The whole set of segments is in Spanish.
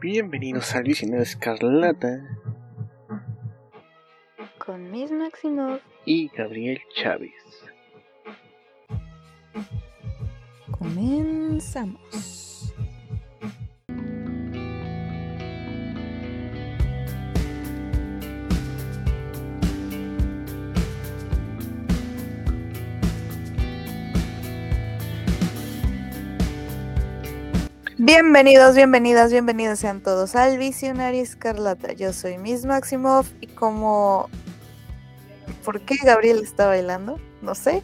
Bienvenidos al Visionario Escarlata con Miss Maximov y Gabriel Chávez. Comenzamos. Bienvenidos, bienvenidas, bienvenidos sean todos al Visionario Escarlata. Yo soy Miss Maximov y como... ¿Por qué Gabriel está bailando? No sé.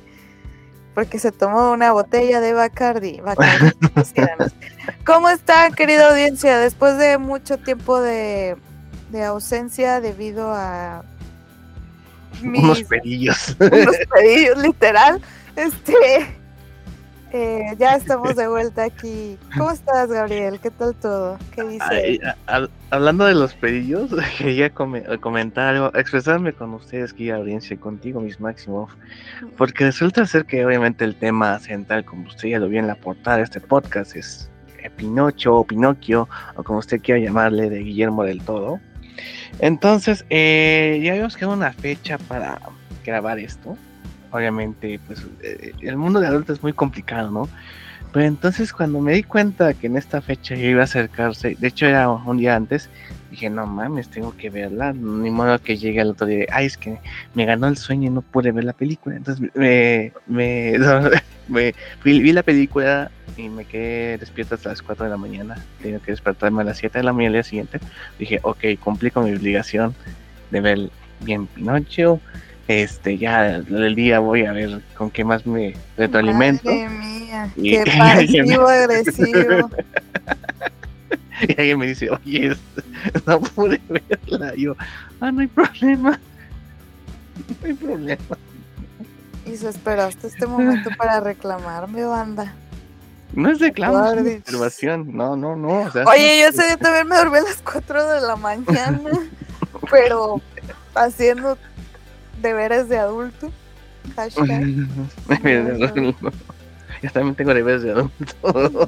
Porque se tomó una botella de Bacardi. Bacardi ¿Cómo está, querida audiencia? Después de mucho tiempo de, de ausencia debido a... Mis, unos pedillos. Unos pedillos, literal. Este eh, ya estamos de vuelta aquí. ¿Cómo estás, Gabriel? ¿Qué tal todo? ¿Qué dices? hablando de los pedillos, quería comentar algo, expresarme con ustedes, aquí audiencia, contigo, mis máximos, porque resulta ser que obviamente el tema central, como usted ya lo vio en la portada de este podcast, es Pinocho o Pinocchio, o como usted quiera llamarle, de Guillermo del Todo. Entonces, eh, ya habíamos quedado una fecha para grabar esto obviamente, pues eh, el mundo de adultos es muy complicado, ¿no? Pero entonces cuando me di cuenta que en esta fecha iba a acercarse, de hecho era un día antes, dije, no mames, tengo que verla, ni modo que llegue al otro día, ay, es que me ganó el sueño y no pude ver la película. Entonces me, me, vi la película y me quedé despierto hasta las 4 de la mañana, tengo que despertarme a las 7 de la mañana al día siguiente. Dije, ok, cumplí con mi obligación de ver bien Pinocho, este ya el día voy a ver con qué más me retroalimento. Madre mía, qué pasivo agresivo. y alguien me dice, oye, no pude verla. yo, ah, no hay problema. No hay problema. Y se esperaste este momento para reclamarme, banda. No es reclamo, es observación. No, no, no. Oye, yo ese día también me dormí a las 4 de la mañana, pero haciendo deberes de adulto. Hashtag. Yo también tengo deberes de adulto.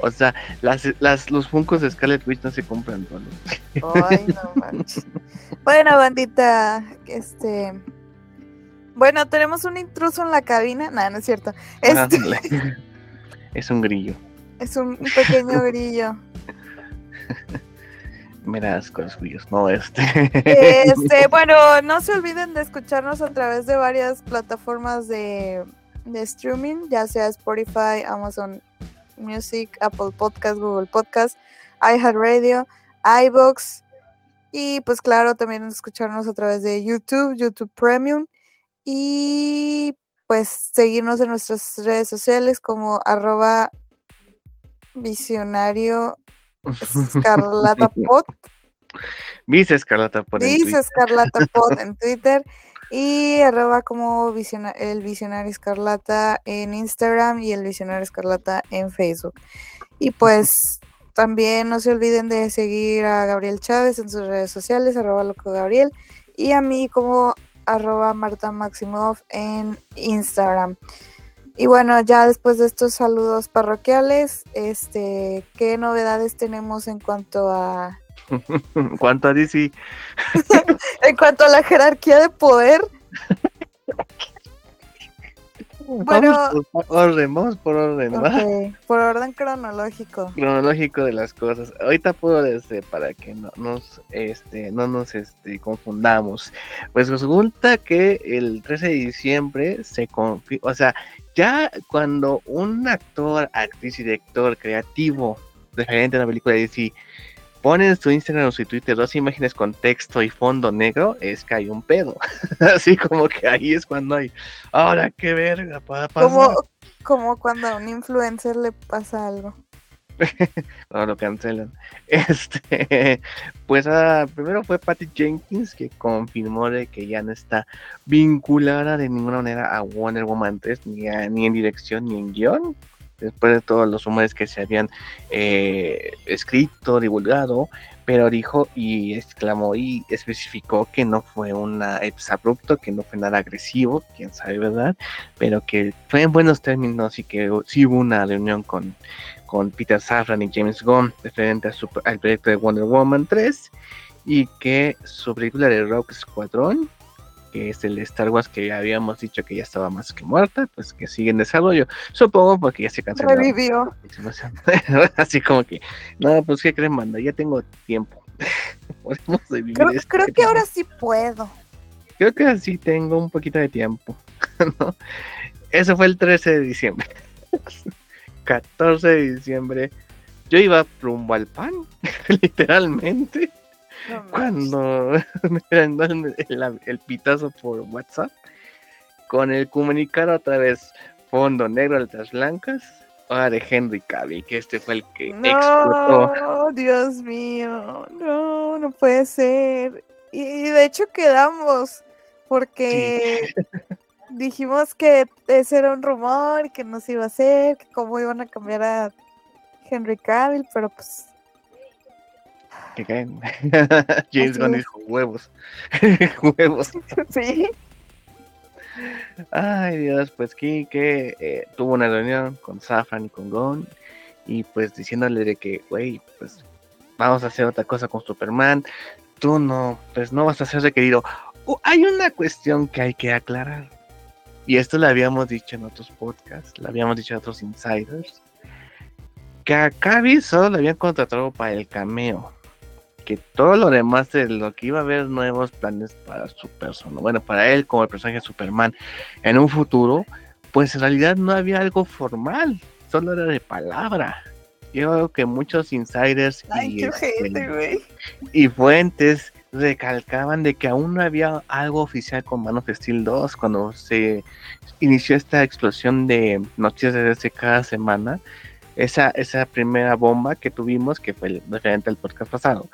o sea, las, las, los funcos de Scarlet Witch no se compran Ay, no manches. Bueno, bandita, este. Bueno, tenemos un intruso en la cabina. No, no es cierto. Este... Es un grillo. Es un pequeño grillo. Me das con los no este. este. Bueno, no se olviden de escucharnos a través de varias plataformas de, de streaming, ya sea Spotify, Amazon Music, Apple Podcast, Google Podcast, iHeartRadio, iBox y pues claro, también escucharnos a través de YouTube, YouTube Premium y pues seguirnos en nuestras redes sociales como arroba visionario Escarlata Pot. Vice Escarlata Pot. Vice Escarlata Pot en Twitter. Y arroba como el Visionario Escarlata en Instagram y el Visionario Escarlata en Facebook. Y pues también no se olviden de seguir a Gabriel Chávez en sus redes sociales, arroba loco Gabriel, y a mí como arroba Marta Maximov en Instagram. Y bueno, ya después de estos saludos parroquiales, este, ¿qué novedades tenemos en cuanto a en cuanto a DC? en cuanto a la jerarquía de poder. bueno, por orden, vamos por orden, por orden cronológico. Cronológico de las cosas. Ahorita puedo decir para que no nos este no nos este confundamos. Pues resulta que el 13 de diciembre se confirma, o sea, ya cuando un actor, actriz y director creativo referente a una película de DC pone en su Instagram o su Twitter dos imágenes con texto y fondo negro, es que hay un pedo. Así como que ahí es cuando hay, ahora qué verga, para pasar. Como, como cuando a un influencer le pasa algo. no lo cancelan. Este, pues ah, primero fue Patty Jenkins que confirmó de que ya no está vinculada de ninguna manera a Wonder Woman 3, ni, ni en dirección ni en guion. Después de todos los rumores que se habían eh, escrito, divulgado, pero dijo y exclamó y especificó que no fue un abrupto, que no fue nada agresivo, quién sabe, ¿verdad? Pero que fue en buenos términos y que sí hubo una reunión con, con Peter Safran y James Gunn referente al proyecto de Wonder Woman 3 y que su película de Rock Squadron que es el Star Wars que ya habíamos dicho que ya estaba más que muerta, pues que sigue en desarrollo, supongo porque ya se canceló. Revivió. Así como que, no, pues qué creen, manda, ya tengo tiempo. Podemos creo, creo que ahora sí puedo. Creo que así tengo un poquito de tiempo. Eso fue el 13 de diciembre. 14 de diciembre. Yo iba rumbo al pan, literalmente cuando me dan el, pitazo por WhatsApp con el comunicado otra vez fondo negro, letras blancas, ahora de Henry Cavill, que este fue el que no, explotó. Dios mío, no, no puede ser. Y, de hecho quedamos, porque dijimos que ese era un rumor, que no se iba a hacer, que cómo iban a cambiar a Henry Cavill, pero pues que caen. James Gunn dijo huevos. huevos. Sí. Ay Dios, pues Kike eh, tuvo una reunión con Safran y con Gon y pues diciéndole de que, güey, pues vamos a hacer otra cosa con Superman, tú no, pues no vas a ser requerido. hay una cuestión que hay que aclarar y esto lo habíamos dicho en otros podcasts, lo habíamos dicho en otros insiders, que a Cavi solo le habían contratado para el cameo que todo lo demás de lo que iba a haber nuevos planes para su persona, bueno, para él como el personaje de Superman en un futuro, pues en realidad no había algo formal, solo era de palabra. Yo creo que muchos insiders y, este, y fuentes recalcaban de que aún no había algo oficial con Man of Steel 2 cuando se inició esta explosión de noticias desde cada semana. Esa, esa primera bomba que tuvimos, que fue referente al podcast pasado,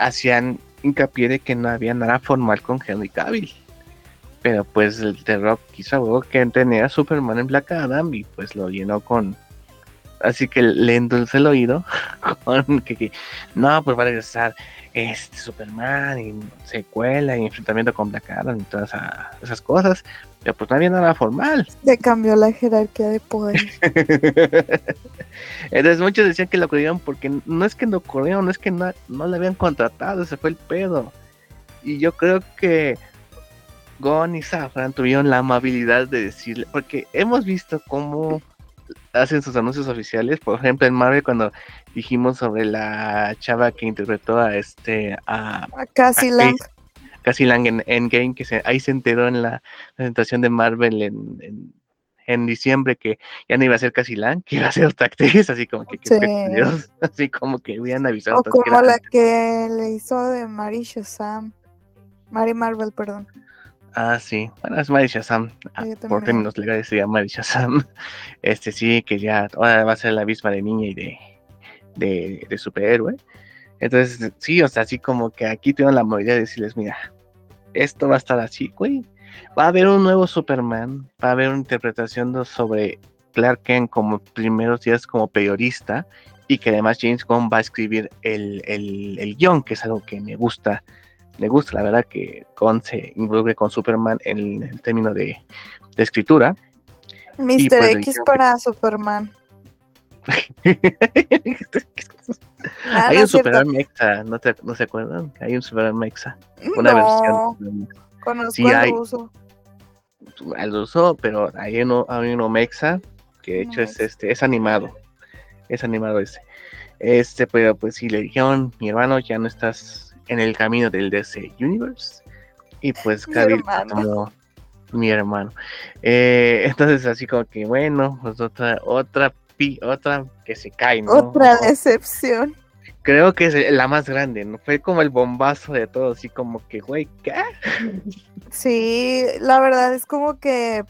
hacían hincapié de que no había nada formal con Henry Cavill. Pero pues el The Rock quiso que tenía a Superman en Black Adam y pues lo llenó con. Así que le endulce el oído con que, no, pues va a regresar este Superman y secuela y enfrentamiento con Black Adam y todas esas cosas. Pero pues no había nada formal. Le cambió la jerarquía de poder. Entonces muchos decían que lo corrieron porque no es que lo corrieron, no es que no, no le habían contratado, ese fue el pedo. Y yo creo que Gon y Safran tuvieron la amabilidad de decirle, porque hemos visto cómo hacen sus anuncios oficiales, por ejemplo en Marvel cuando dijimos sobre la chava que interpretó a este a, a Cassie Lang. Cassie Lang en Endgame, que se, ahí se enteró en la presentación de Marvel en, en, diciembre que ya no iba a ser Cassie Lang, que iba a ser otra actriz, así como que, Dios, así como que hubieran avisado. O como la que le hizo de Mary Shazam, Mary Marvel, perdón. Ah, sí, bueno, es Mary Shazam, ah, por términos legales sería Mary Shazam, este sí, que ya ahora va a ser la misma de niña y de, de, de superhéroe, entonces, sí, o sea, así como que aquí tengo la movilidad de decirles, mira, esto va a estar así, güey. Va a haber un nuevo Superman, va a haber una interpretación sobre Clark Kent como primeros días como periodista y que además James Gunn va a escribir el, el, guion, que es algo que me gusta, me gusta, la verdad que Gunn se involucre con Superman en el término de, escritura. Mr. Pues, X para Superman. Ah, Hay un Superman Mexa, ¿no, ¿no se acuerdan? Hay un Superman Mexa, una versión. Conozco sí, al ruso. Al ruso, pero hay uno, hay uno Mexa, que de hecho es este, es animado. Es animado ese. Este, pero pues si le dijeron, mi hermano, ya no estás en el camino del DC Universe. Y pues Kabil como mi hermano. Eh, entonces así como que bueno, pues otra, otra otra que se cae, ¿no? Otra decepción. Creo que es la más grande, ¿no? Fue como el bombazo de todo, así como que, güey, ¿qué? Sí, la verdad es como que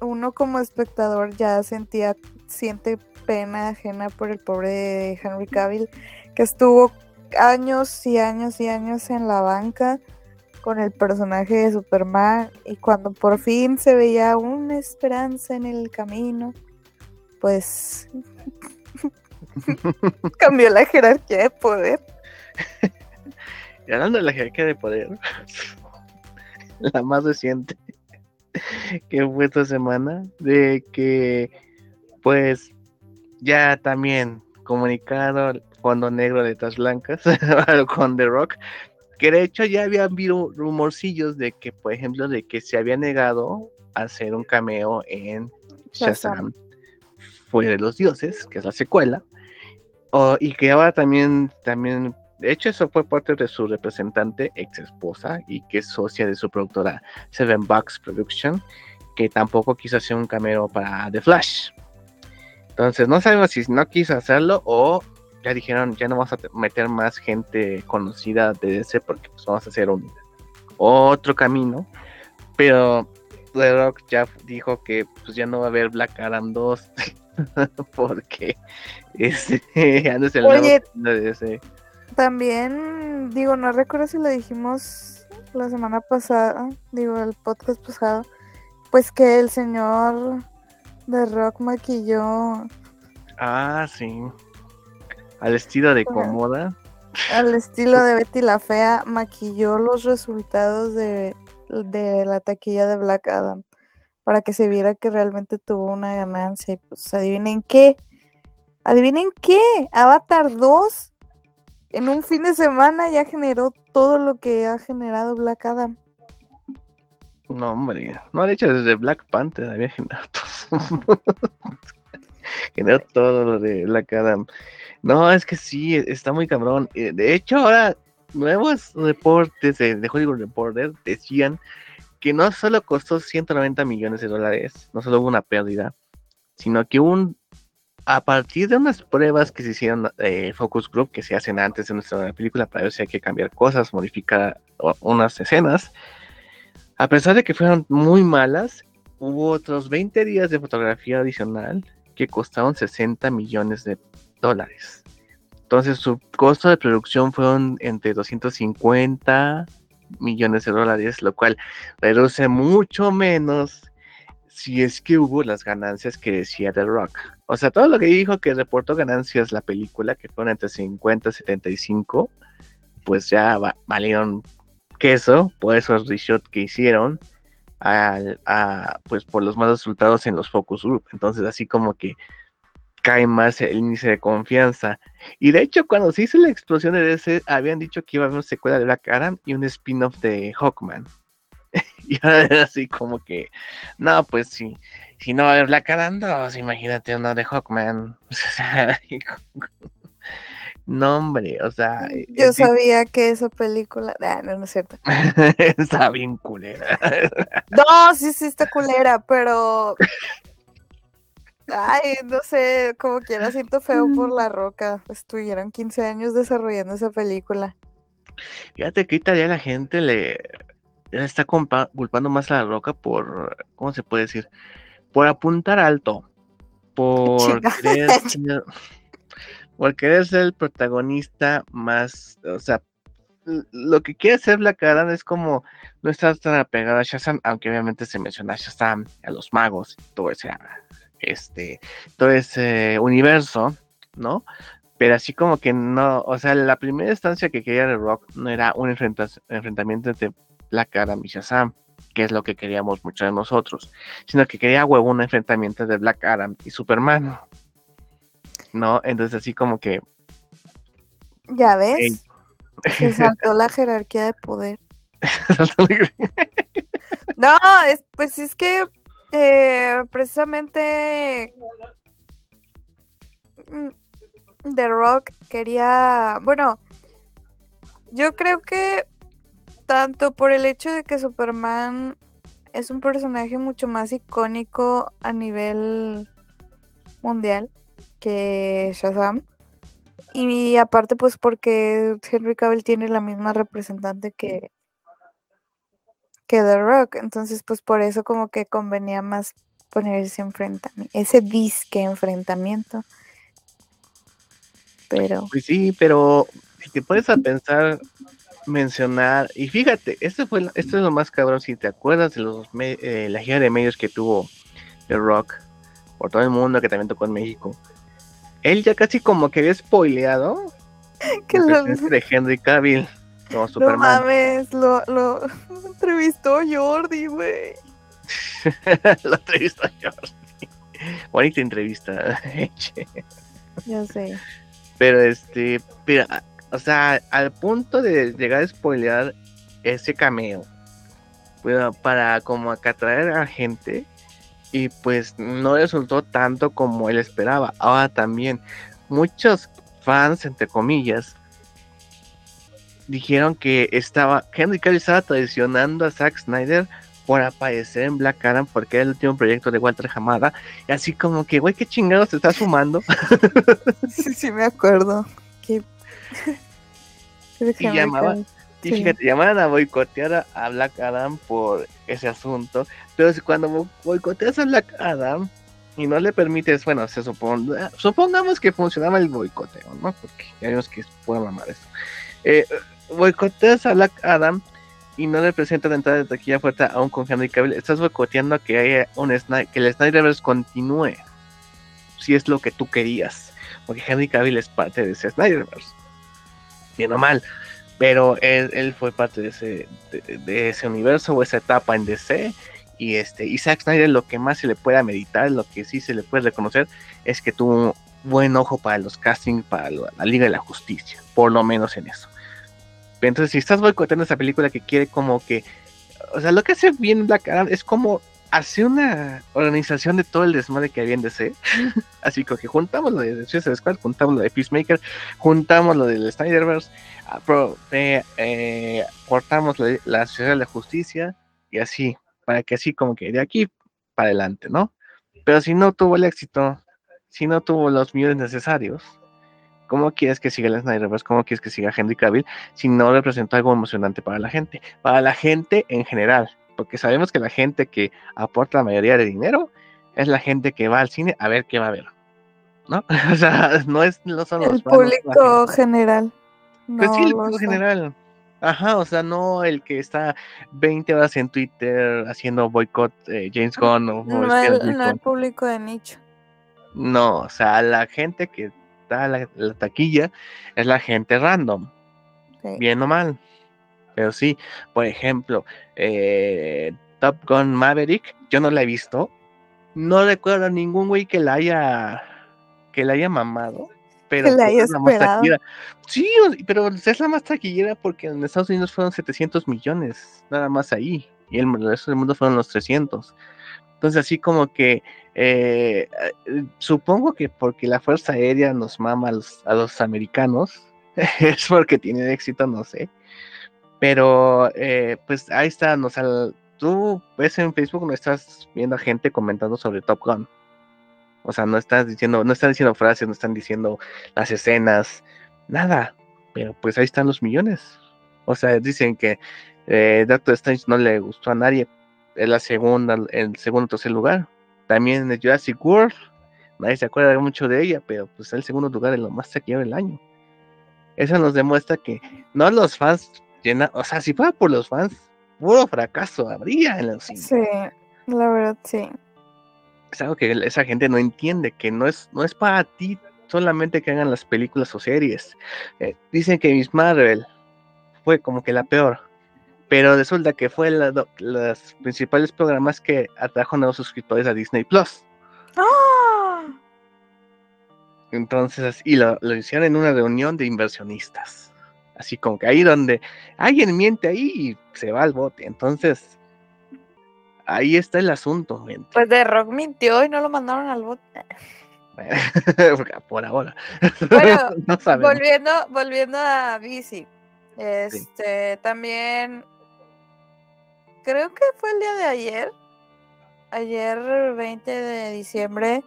uno como espectador ya sentía, siente pena ajena por el pobre Henry Cavill, que estuvo años y años y años en la banca con el personaje de Superman y cuando por fin se veía una esperanza en el camino, pues cambió la jerarquía de poder. y hablando de la jerarquía de poder, la más reciente que fue esta semana, de que pues ya también comunicado fondo negro letras blancas con The Rock que de hecho ya había habido rumorcillos de que por ejemplo de que se había negado a hacer un cameo en Shazam Fuera de los Dioses que es la secuela y que ahora también también de hecho, eso fue parte de su representante, ex esposa, y que es socia de su productora Seven Bucks Production, que tampoco quiso hacer un cameo para The Flash. Entonces, no sabemos si no quiso hacerlo o ya dijeron, ya no vamos a meter más gente conocida de DC porque pues, vamos a hacer un otro camino. Pero The Rock ya dijo que pues ya no va a haber Black Adam 2 porque este, es el Oye, de DC. También, digo, no recuerdo si lo dijimos la semana pasada, digo, el podcast pasado, pues que el señor de Rock maquilló. Ah, sí. Al estilo de Comoda. Al estilo de Betty la Fea, maquilló los resultados de, de la taquilla de Black Adam para que se viera que realmente tuvo una ganancia. Y pues adivinen qué. Adivinen qué. Avatar 2 en un fin de semana ya generó todo lo que ha generado Black Adam. No, hombre, no, de hecho desde Black Panther había generado todo. generó todo lo de Black Adam. No, es que sí, está muy cabrón. Eh, de hecho, ahora nuevos reportes de Hollywood Reporter decían que no solo costó 190 millones de dólares, no solo hubo una pérdida, sino que un a partir de unas pruebas que se hicieron eh, Focus Group, que se hacen antes de nuestra película para ver si hay que cambiar cosas, modificar unas escenas, a pesar de que fueron muy malas, hubo otros 20 días de fotografía adicional que costaron 60 millones de dólares. Entonces su costo de producción fueron entre 250 millones de dólares, lo cual reduce mucho menos si es que hubo las ganancias que decía The Rock. O sea, todo lo que dijo que reportó ganancias la película, que fueron entre 50 y 75, pues ya valieron queso por esos reshots que hicieron, pues por los malos resultados en los focus group. Entonces, así como que cae más el índice de confianza. Y de hecho, cuando se hizo la explosión de DC, habían dicho que iba a haber una secuela de Black Adam y un spin-off de Hawkman. y ahora así como que, no, pues si, si no va a haber Black Adam 2, imagínate uno de Hawkman. no, hombre, o sea. Yo sabía que esa película. Ah, no, no es cierto. está bien culera. no, sí, sí, está culera, pero. Ay, no sé, como quiera siento feo por la roca. Estuvieron 15 años desarrollando esa película. Fíjate que ya la gente le, está culpando más a la roca por, ¿cómo se puede decir? Por apuntar alto, por querer, ser, por querer ser el protagonista más, o sea, lo que quiere hacer Black Adam es como no estar tan apegado a Shazam, aunque obviamente se menciona a Shazam, a los magos, todo ese, este, todo ese universo, ¿no? Pero así como que no, o sea, la primera instancia que quería The Rock no era un enfrentamiento entre Black Adam y Shazam, que es lo que queríamos mucho de nosotros, sino que quería huevo un enfrentamiento de Black Adam y Superman. ¿No? Entonces así como que... Ya ves. Se saltó la jerarquía de poder. no, es, pues es que eh, precisamente mm, The Rock quería, bueno, yo creo que tanto por el hecho de que Superman es un personaje mucho más icónico a nivel mundial que Shazam. Y aparte pues porque Henry Cavill tiene la misma representante que, que The Rock. Entonces pues por eso como que convenía más poner ese enfrentamiento, ese disque enfrentamiento. Pero... Pues sí, pero si te pones a pensar mencionar, y fíjate, esto fue esto es lo más cabrón, si te acuerdas de los eh, la gira de medios que tuvo The Rock por todo el mundo, que también tocó en México, él ya casi como que había spoileado que lo... de Henry Cavill como Superman. No mames, lo, lo entrevistó Jordi, güey. lo entrevistó Jordi. bonita entrevista. Yo sé. Pero este, pero, o sea, al punto de llegar a spoilear ese cameo, para como atraer a gente, y pues no resultó tanto como él esperaba. Ahora también, muchos fans, entre comillas, dijeron que estaba, Henry Cavill estaba traicionando a Zack Snyder por aparecer en Black Adam porque era el último proyecto de Walter Hamada. Y así como que, güey, qué chingados te estás fumando. sí, sí, me acuerdo. ¿Qué? y llamaba, y fíjate, llamaban a boicotear a, Black Adam por ese asunto. Pero cuando boicoteas a Black Adam y no le permites, bueno, se supone, supongamos que funcionaba el boicoteo, ¿no? Porque ya vimos que puede mamar eso. Eh, boicoteas a Black Adam y no le presentas la entrada de taquilla fuerte a un con Henry Cavill, estás boicoteando que haya un que el Snyderverse continúe. Si es lo que tú querías. Porque Henry Cavill es parte de ese Snyderverse. Bien o mal. Pero él, fue parte de ese, de, ese universo o esa etapa en DC. Y este, y Zack Snyder lo que más se le puede meditar, lo que sí se le puede reconocer, es que tuvo buen ojo para los castings, para la Liga de la Justicia, por lo menos en eso. Entonces, si estás boicoteando esa película que quiere como que. O sea, lo que hace bien Black Adam es como hacer una organización de todo el desmadre que había en DC. Así que juntamos lo de Suicide Squad, juntamos lo de Peacemaker, juntamos lo del Snyderverse, ah, eh, eh, cortamos la Ciudad de la Justicia y así, para que así como que de aquí para adelante, ¿no? Pero si no tuvo el éxito, si no tuvo los millones necesarios, ¿Cómo quieres que siga el Snyderverse? ¿Cómo quieres que siga Henry Cavill si no representa algo emocionante para la gente? Para la gente en general, porque sabemos que la gente que aporta la mayoría de dinero es la gente que va al cine a ver qué va a ver. ¿No? o sea, no es no son el público general. pues sí, el público general. Ajá, o sea, no el que está 20 horas en Twitter haciendo boicot eh, James Gunn o, no, el, no el público de nicho. No, o sea, la gente que la, taquilla es la gente random, bien o mal. Pero sí, por ejemplo, eh, Top Gun Maverick, yo no la he visto. No recuerdo a ningún güey que la haya que la haya mamado. Pero la haya esperado. Sí, pero es la más taquillera porque en Estados Unidos fueron 700 millones, nada más ahí. Y el resto del mundo fueron los 300. Entonces, así como que eh, eh, supongo que porque la Fuerza Aérea nos mama a los, americanos, es porque tienen éxito, no sé. Pero, eh, pues ahí está, no, tú ves en Facebook, no estás viendo a gente comentando sobre Top Gun. O sea, no estás diciendo, no están diciendo frases, no están diciendo las escenas, nada. Pero pues ahí están los millones. O sea, dicen que Doctor Strange no le gustó a nadie. Es la segunda, el segundo o tercer lugar. También en Jurassic World, nadie se acuerda mucho de ella, pero pues el segundo lugar es lo más taquillero del año. Eso nos demuestra que no los fans llenan, o sea, si fuera por los fans, puro fracaso habría en los cines. Sí, la verdad, sí. Es algo que esa gente no entiende, que no es, no es para ti solamente que hagan las películas o series. Eh, dicen que Miss Marvel fue como que la peor pero resulta que fue los principales programas que atrajo nuevos suscriptores a Disney Plus. ¡Ah! Entonces, y lo, hicieron en una reunión de inversionistas. Así como que ahí donde alguien miente ahí y se va al bote. Entonces, ahí está el asunto. Pues de Rock mintió y no lo mandaron al bote. Por ahora. Bueno, volviendo, volviendo a Bici. Este, también creo que fue el día de ayer, ayer 20 de diciembre,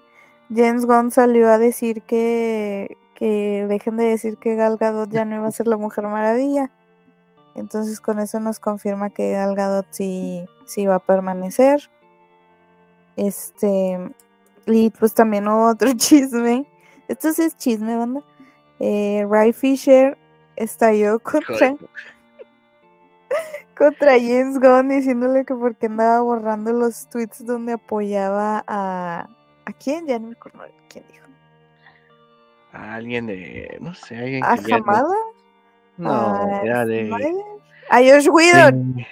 James Gunn salió a decir que, que dejen de decir que Gal Gadot ya no iba a ser la Mujer Maravilla. Entonces con eso nos confirma que Gal Gadot sí, sí va a permanecer. Este, y pues también hubo otro chisme. Esto sí es chisme, banda. Eh, Ray Fisher estalló contra, contra James Gunn diciéndole que porque andaba borrando los tweets donde apoyaba a... ¿A quién? Ya no me acuerdo quién dijo. A alguien de... no sé, alguien ¿A Jamada? No, era de... A Josh Whedon.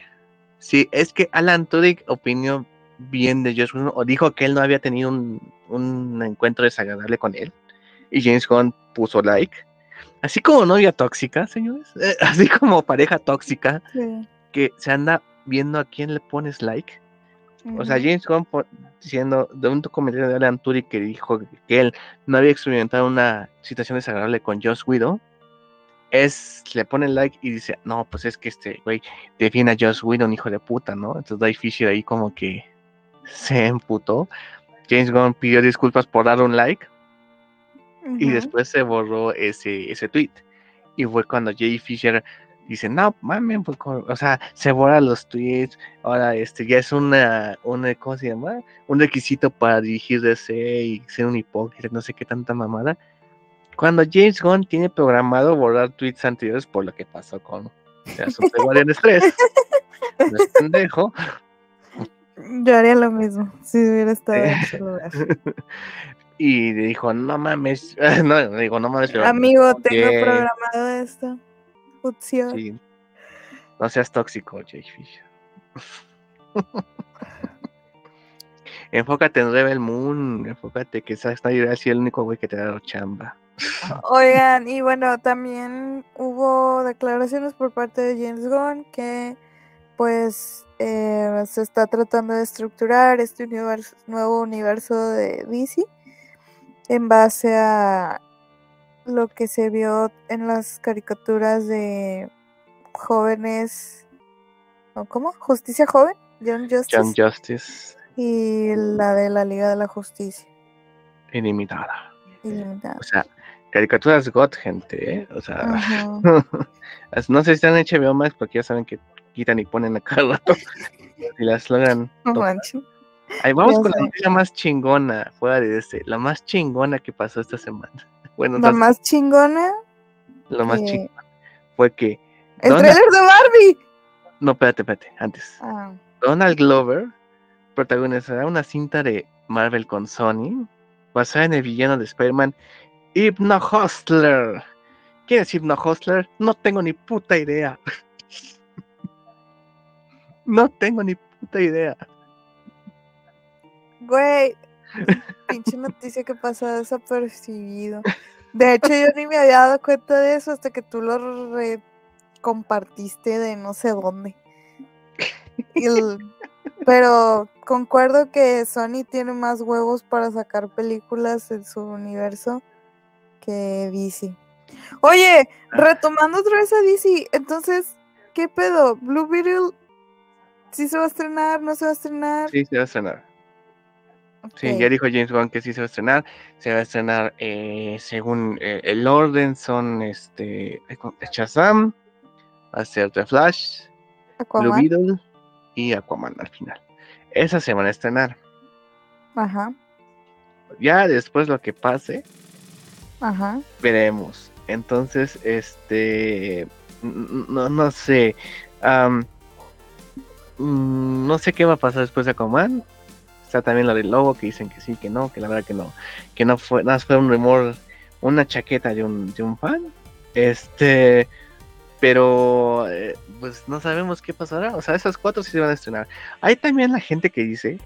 Sí, es que Alan Tudyk opinó bien de Josh Whedon, o dijo que él no había tenido un, un encuentro desagradable con él. Y James Gunn puso like. Así como novia tóxica, señores. eh, así como pareja tóxica Sí. Que se anda viendo a quién le pones like. O sea. James Gunn diciendo de un comentario de Alan Turing que dijo que él no había experimentado una situación desagradable con Joss Whedon, es, le pone like y dice, no, pues es que este güey defiende a Joss Whedon, hijo de puta, ¿no? Entonces Dave Fisher ahí como que se emputó. James Gunn pidió disculpas por dar un like y Ujú. después se borró ese, ese tweet. Y fue cuando Jay Fisher dice, no, mames, pues, o sea, se borran los tweets, ahora este ya es una, una, ¿cómo se llama? Un requisito para dirigir DC y ser un hipócrita, no sé qué tanta mamada. Cuando James Gunn tiene programado borrar tweets anteriores por lo que pasó con el asunto de Guardianes 3. No es pendejo. Yo haría lo mismo si hubiera estado en su lugar. Y dijo, no mames, no, le digo, no mames, pero Amigo, tengo programado esto. Sí, no seas tóxico, Jay Fisher. Enfócate en Rebel Moon, enfócate que va a ser el único güey que te da chamba. Oigan, y bueno, también hubo declaraciones por parte de James Gunn que pues eh, se está tratando de estructurar este universo- nuevo universo de DC en base a lo que se vio en las caricaturas de jóvenes, ¿o ¿cómo? Justicia Joven, Young Justice, y la de la Liga de la Justicia ilimitada. Ilimitada. O sea, caricaturas God, gente, ¿eh? O sea, no sé si están en HBO Max porque ya saben que quitan y ponen a cada rato. Y las logran. No. Ahí vamos con la noticia más chingona, fuera de este, la más chingona que pasó esta semana. Bueno, no, más chingona, lo más eh, chingón fue que el Donald- trailer de Barbie. no, espérate, espérate, antes. Ah, Donald Glover protagonizará una cinta de Marvel con Sony basada en el villano de Spider-Man, Hypno Hustler. ¿Quién es Hypno Hustler? No tengo ni puta idea. no tengo ni puta idea. güey, pinche noticia que pasó desapercibido. De hecho, yo ni me había dado cuenta de eso hasta que tú lo re- compartiste de no sé dónde. Pero concuerdo que Sony tiene más huevos para sacar películas en su universo que DC. Oye, retomando otra vez a DC, entonces, ¿qué pedo? ¿Blue Beetle sí se va a estrenar? ¿No se va a estrenar? Sí, se va a estrenar. Sí, ya dijo James Wan que sí se va a estrenar. Se va a estrenar eh, según eh, el orden son este Shazam, va a ser The Flash, Blue Aquaman. Beetle y Aquaman al final. Esa se van a estrenar. Ajá, Ya después lo que pase, ajá. veremos. Entonces, este, no, no sé, mm, no sé qué va a pasar después de Aquaman. Está también lo del lobo que dicen que sí, que no, que la verdad que no, que no fue, nada más fue un rumor, una chaqueta de un, de un fan. Este, pero eh, pues no sabemos qué pasará. O sea, esas cuatro sí se van a estrenar. Hay también la gente que dice,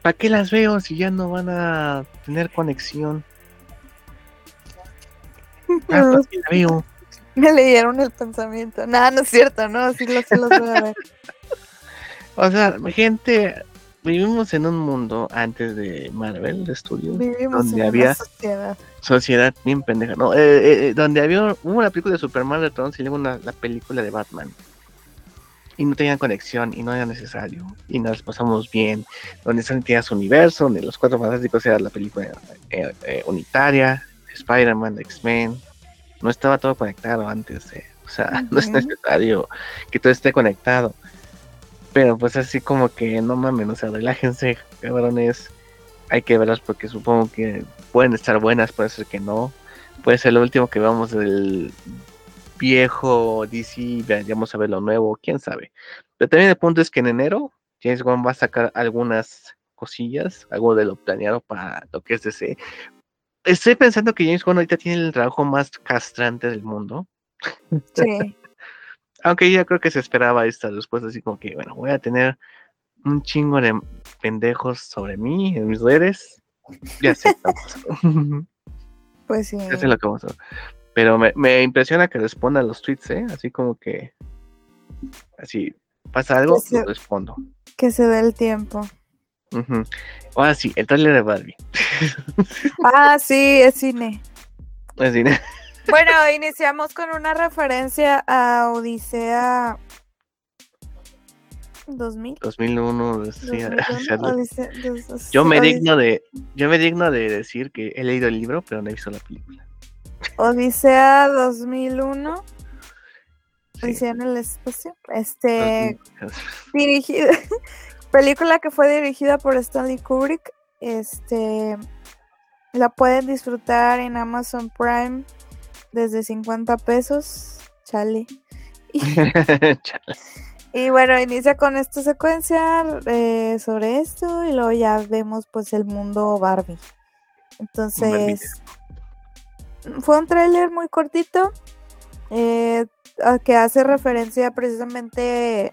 ¿para qué las veo si ya no van a tener conexión? Ah, ¿para qué la veo? Me leyeron el pensamiento. Nada, no es cierto, no, sí los, sí los voy a ver. O sea, gente, vivimos en un mundo antes de Marvel de Studios, Vivimos donde en había una sociedad. sociedad bien pendeja, no, eh, eh, donde había hubo una película de Superman de Tron y luego una, la película de Batman. Y no tenían conexión y no era necesario. Y nos pasamos bien. Donde tenía su universo, donde los cuatro fantásticos era la película eh, eh, unitaria, Spider-Man, X-Men. No estaba todo conectado antes. eh. O sea, no es necesario que todo esté conectado. Pero pues así como que no mames, o sea, relájense, cabrones. Hay que verlas porque supongo que pueden estar buenas, puede ser que no. Puede ser lo último que vamos del viejo DC, vayamos a ver lo nuevo, quién sabe. Pero también el punto es que en enero James Gunn va a sacar algunas cosillas, algo de lo planeado para lo que es DC. Estoy pensando que James Gunn ahorita tiene el trabajo más castrante del mundo. Sí. Aunque yo creo que se esperaba esta respuesta, así como que, bueno, voy a tener un chingo de pendejos sobre mí en mis redes. Ya sé. Pues sí. Ya sé lo que vamos a Pero me, me impresiona que responda a los tweets, ¿eh? Así como que. Así, pasa algo, se- respondo. Que se dé el tiempo. Ujú. Ahora sí, el trailer de Barbie. Ah, sí, es cine. Así, Bueno, iniciamos con una referencia a Odisea 2000. 2001, decía, 2001, o sea, Odisea- dos- yo me Odisea- digno de, yo me digno de decir que he leído el libro, pero no he visto la película. Odisea 2001. Sí. Odisea en el espacio. Este, 2000. dirigida, película que fue dirigida por Stanley Kubrick. Este, la pueden disfrutar en Amazon Prime desde 50 pesos. Chale. Y, Chale. y bueno, inicia con esta secuencia eh, sobre esto y luego ya vemos pues el mundo Barbie. Entonces, fue un tráiler muy cortito eh, que hace referencia precisamente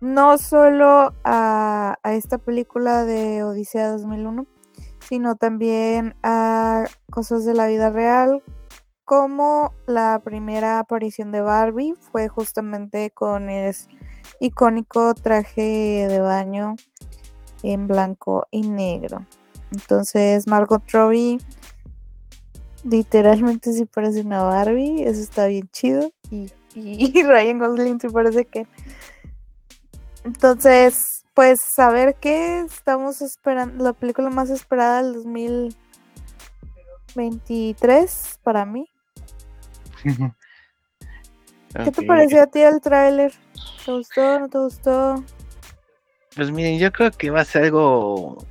no solo a, a esta película de Odisea 2001, sino también a cosas de la vida real, como la primera aparición de Barbie fue justamente con el icónico traje de baño en blanco y negro. Entonces Margot Robbie literalmente sí parece una Barbie, eso está bien chido. Y, y Ryan Gosling sí parece que. Entonces, pues saber que estamos esperando la película más esperada del 2023 para mí. ¿Qué te pareció a ti el tráiler? ¿Te gustó? ¿No te gustó? Pues miren, yo creo que va a ser algo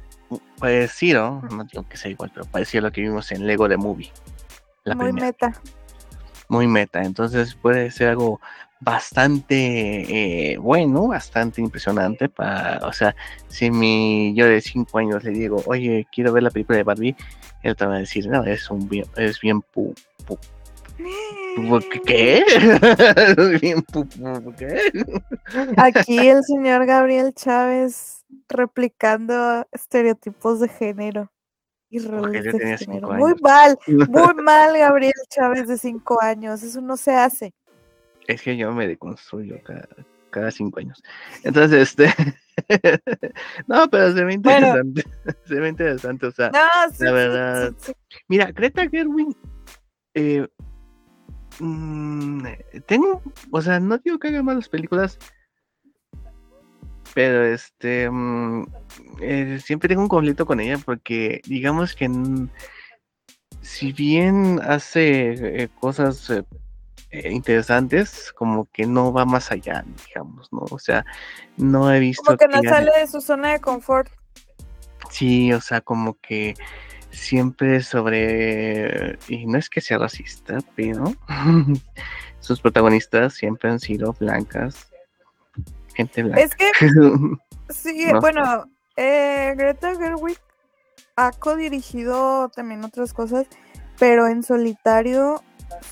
parecido, no digo que sea igual, pero parecido a lo que vimos en Lego The Movie. La Muy primera. meta. muy meta, entonces puede ser algo bastante eh, bueno, bastante impresionante para, o sea, si mi yo de 5 años le digo, oye, quiero ver la película de Barbie, él te va a decir, no, es un bien, es bien pu- pu- ¿qué? Es bien pu, pu- ¿qué? Aquí el señor Gabriel Chávez replicando estereotipos de género. Y roles de tenía género. cinco Muy mal, muy mal Gabriel Chávez de 5 años. Eso no se hace. Es que yo me deconstruyo cada, cada cinco años. Entonces, este. no, pero se ve Bueno. interesante. se ve interesante. O sea, No, sí, sí, verdad. sí, sí. mira, Greta Gerwig. Eh, mm, tengo. O sea, no digo que haga malas películas. Pero este. mm, eh, siempre tengo un conflicto con ella porque, digamos que. mm, si bien hace eh, cosas eh, interesantes, como que no va más allá, digamos, ¿no? O sea, no he visto Como que no sale de su zona de confort. Sí, o sea, como que siempre sobre, y no es que sea racista, pero sus protagonistas siempre han sido blancas, gente blanca. Es que sí, No bueno, eh, Greta Gerwig ha codirigido también otras cosas, pero en solitario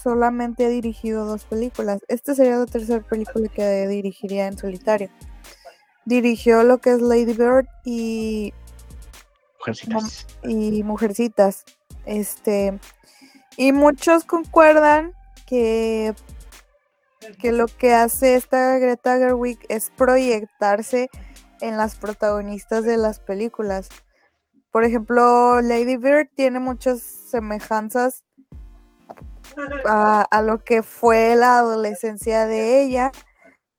solamente ha dirigido dos películas. Esta sería la tercera película que dirigiría en solitario. Dirigió lo que es Lady Bird y Y Mujercitas. Este, y muchos concuerdan que, que lo que hace esta Greta Gerwig es proyectarse en las protagonistas de las películas. Por ejemplo, Lady Bird tiene muchas semejanzas a, lo que fue la adolescencia de ella.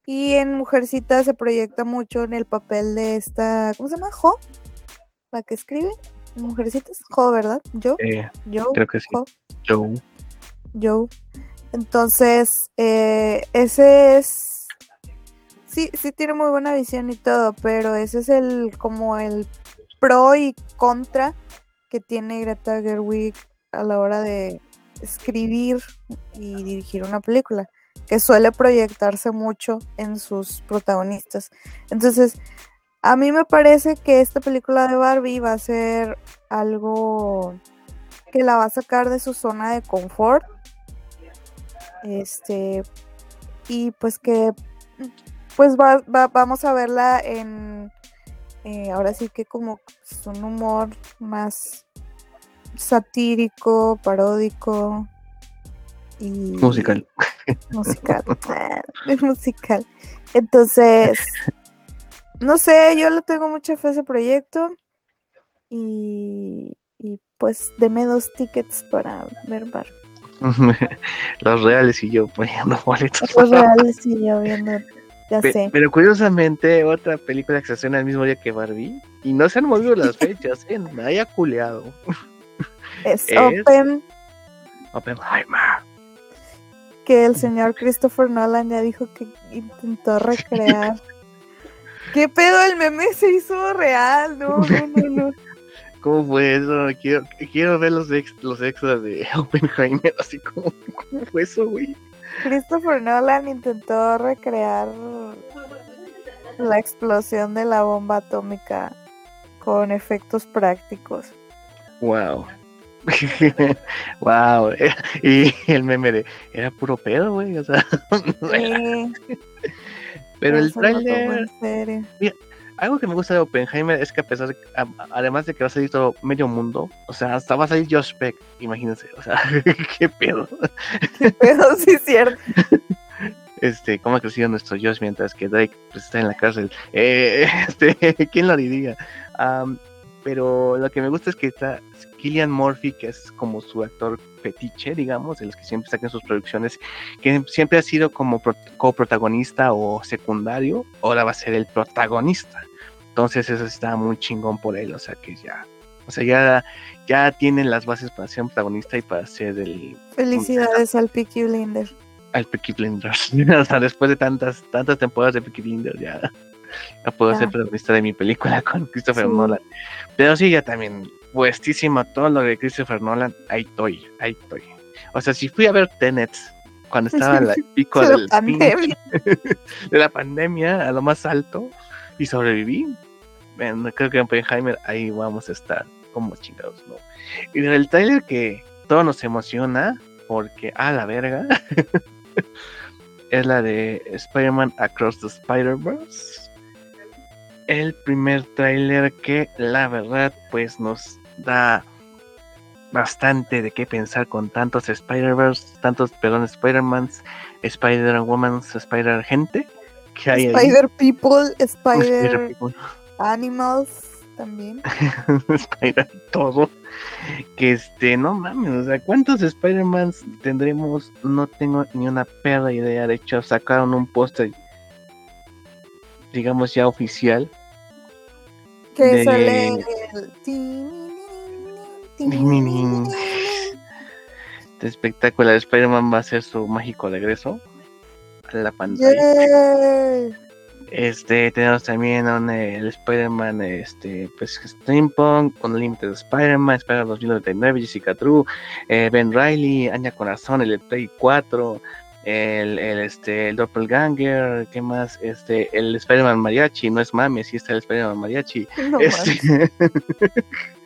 Y en Mujercitas se proyecta mucho en el papel de esta, ¿cómo se llama? La que escribe. Mujercitas, Jo, ¿verdad? Yo, Eh, yo, creo que sí. Jo. Joe. Joe. Entonces, eh, ese es. Sí, sí tiene muy buena visión y todo, pero ese es el como el pro y contra que tiene Greta Gerwig a la hora de escribir y dirigir una película, que suele proyectarse mucho en sus protagonistas. Entonces, a mí me parece que esta película de Barbie va a ser algo que la va a sacar de su zona de confort. Este, y pues que pues va, va- vamos a verla en, eh, ahora sí que como es un humor más satírico, paródico y Musical. musical, musical. Entonces, no sé, yo le tengo mucha fe a ese proyecto y, y pues deme dos tickets para ver Barbie. Los reales y yo poniendo boletos. Los reales y yo viendo, ya Pe- sé. Pero curiosamente, otra película que se estrena el mismo día que Barbie y no se han movido las fechas, ¿eh? Nadie ha culeado. Es es- Open Oppenheimer. que el señor Christopher Nolan ya dijo que intentó recrear. ¿Qué pedo? El meme se hizo real, no, no, no, no. ¿Cómo fue eso? Quiero, quiero ver los, ex- los extras de Oppenheimer, así como, ¿cómo fue eso, güey? Christopher Nolan intentó recrear la explosión de la bomba atómica con efectos prácticos. Wow. wow. Y el meme de, era puro pedo, güey. O sea, Sí, pero el tráiler, algo que me gusta de Oppenheimer es que a pesar de, a- además de que va a salir todo medio mundo, o sea, hasta va a salir Josh Peck, imagínense, o sea, qué pedo. Pero sí es cierto. Este, cómo ha crecido nuestro Josh mientras que Drake pues, está en la cárcel. Eh, este, ¿quién lo diría? Am, pero lo que me gusta es que está Killian Murphy, que es como su actor fetiche, digamos, de los que siempre sacan sus producciones, que siempre ha sido como pro- coprotagonista o secundario, ahora va a ser el protagonista. Entonces eso está muy chingón por él, o sea que ya, o sea, ya, ya tienen las bases para ser un protagonista y para ser el, Felicidades al Peaky Blinder. al Peaky Blinders. o sea, después de tantas, tantas temporadas de Peaky Blinders, ya, ya puedo ser protagonista de mi película con Christopher Sí. Nolan. Pero sí, ya también, puestísimo todo lo de Christopher Nolan, ahí estoy, ahí estoy. O sea, si fui a ver Tenet cuando estaba en la pico del pandemia. de la pandemia a lo más alto y sobreviví. Bueno, creo que en Oppenheimer ahí vamos a estar como chingados, ¿no? Y del trailer que todo nos emociona porque a la verga es la de Spider-Man Across the Spider-Verse. El primer tráiler que la verdad pues nos da bastante de qué pensar con tantos Spider-Verse, tantos, perdón, Spider-Mans, Spider-Womans, Spider-Gente que hay ahí. Spider People, Spider Spider-People. Animals también. Spider todo. Que este, no mames, o sea, ¿cuántos Spider-Mans tendremos? No tengo ni una perra idea. De hecho, sacaron un póster, digamos ya oficial. Que De- sale el. Este espectáculo de Spider-Man va a ser su mágico regreso a la pantalla. Este, tenemos también un, eh, el Spider-Man, este, pues Steampunk, Unlimited Spider-Man, Spider-Man 2099, Jessica True, eh, Ben Riley, Anya Corazón, el Play 4, el, el, este, el Doppelganger, ¿qué más? Este, el Spider-Man Mariachi, no es mame, sí está el Spider-Man Mariachi, No este,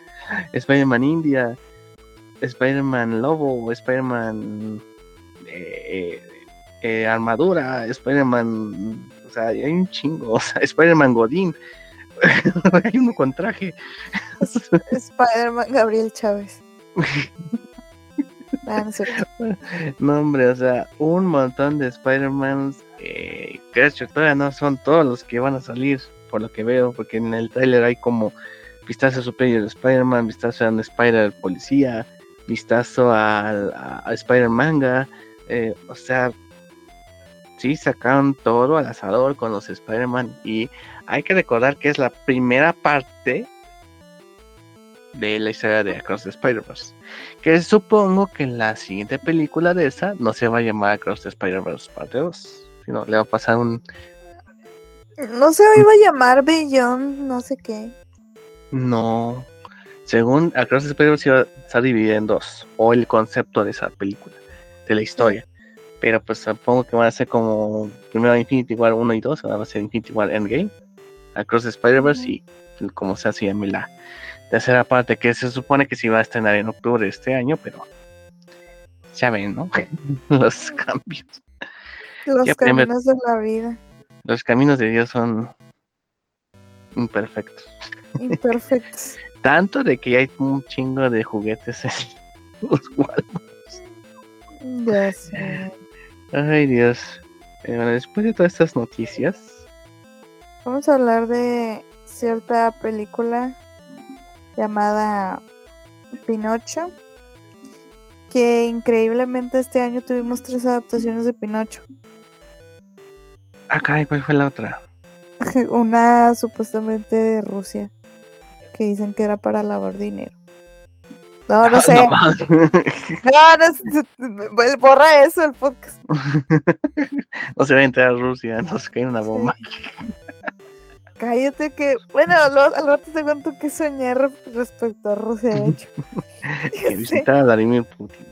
Spider-Man India, Spider-Man Lobo, Spider-Man eh, eh, Armadura, Spider-Man, o sea, hay un chingo, o sea, Spider-Man Godín, hay uno con traje. Spider-Man Gabriel Chávez. Ah, no hombre, o sea, un montón de Spider-Mans eh, que todavía no son todos los que van a salir, por lo que veo, porque en el trailer hay como vistazo superior de Spider-Man, vistazo a un Spider Policía, vistazo a, a Spider Manga, eh, o sea, sí sacaron todo al asador con los Spider-Man y hay que recordar que es la primera parte de la historia de Across the Spider-Verse. Que supongo que en la siguiente película de esa no se va a llamar Across the Spider-Verse parte 2, sino le va a pasar un No se iba a llamar Beyond, no sé qué. No. Según Across the Spider-Verse iba a estar dividida en dos, o el concepto de esa película, de la historia. Pero pues supongo que van a ser como primero Infinity War 1 y 2, ahora va a ser Infinity War Endgame, Across the Spider-Verse y como sea se llame la tercera parte, que se supone que sí va a estrenar en octubre de este año, pero ya ven, ¿no? Los cambios. Los Ya, primer- caminos de la vida. Los caminos de Dios son Imperfectos. Imperfectos. Tanto de que hay un chingo de juguetes en los Walmarts. Ya sé. Ay, Dios. Eh, bueno, después de todas estas noticias, Vamos a hablar de cierta película llamada Pinocho. Que increíblemente este año tuvimos tres adaptaciones de Pinocho. acá, ¿cuál fue la otra? Una supuestamente de Rusia. Que dicen que era para lavar dinero. No, no sé. Ah, mames. No, no sé. Borra eso el podcast. no se va a entrar a Rusia, nos cae una bomba. Cállate que. Bueno, lo- al rato te cuento que soñé re- respecto a Rusia, de hecho. que Sí. visitar a Vladimir Putin.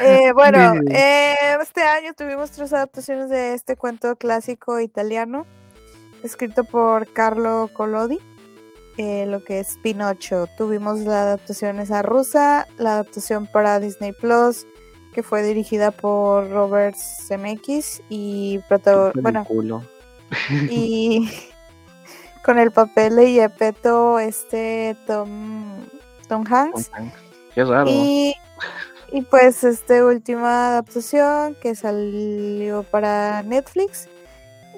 Eh, bueno, eh, este año tuvimos tres adaptaciones de este cuento clásico italiano, escrito por Carlo Collodi, eh, lo que es Pinocho. Tuvimos la adaptación esa rusa, la adaptación para Disney Plus, que fue dirigida por Robert Zemeckis y bueno, y con el papel de Yepeto este Tom Tom Hanks. Qué raro. Y, y pues esta última adaptación que salió para Netflix,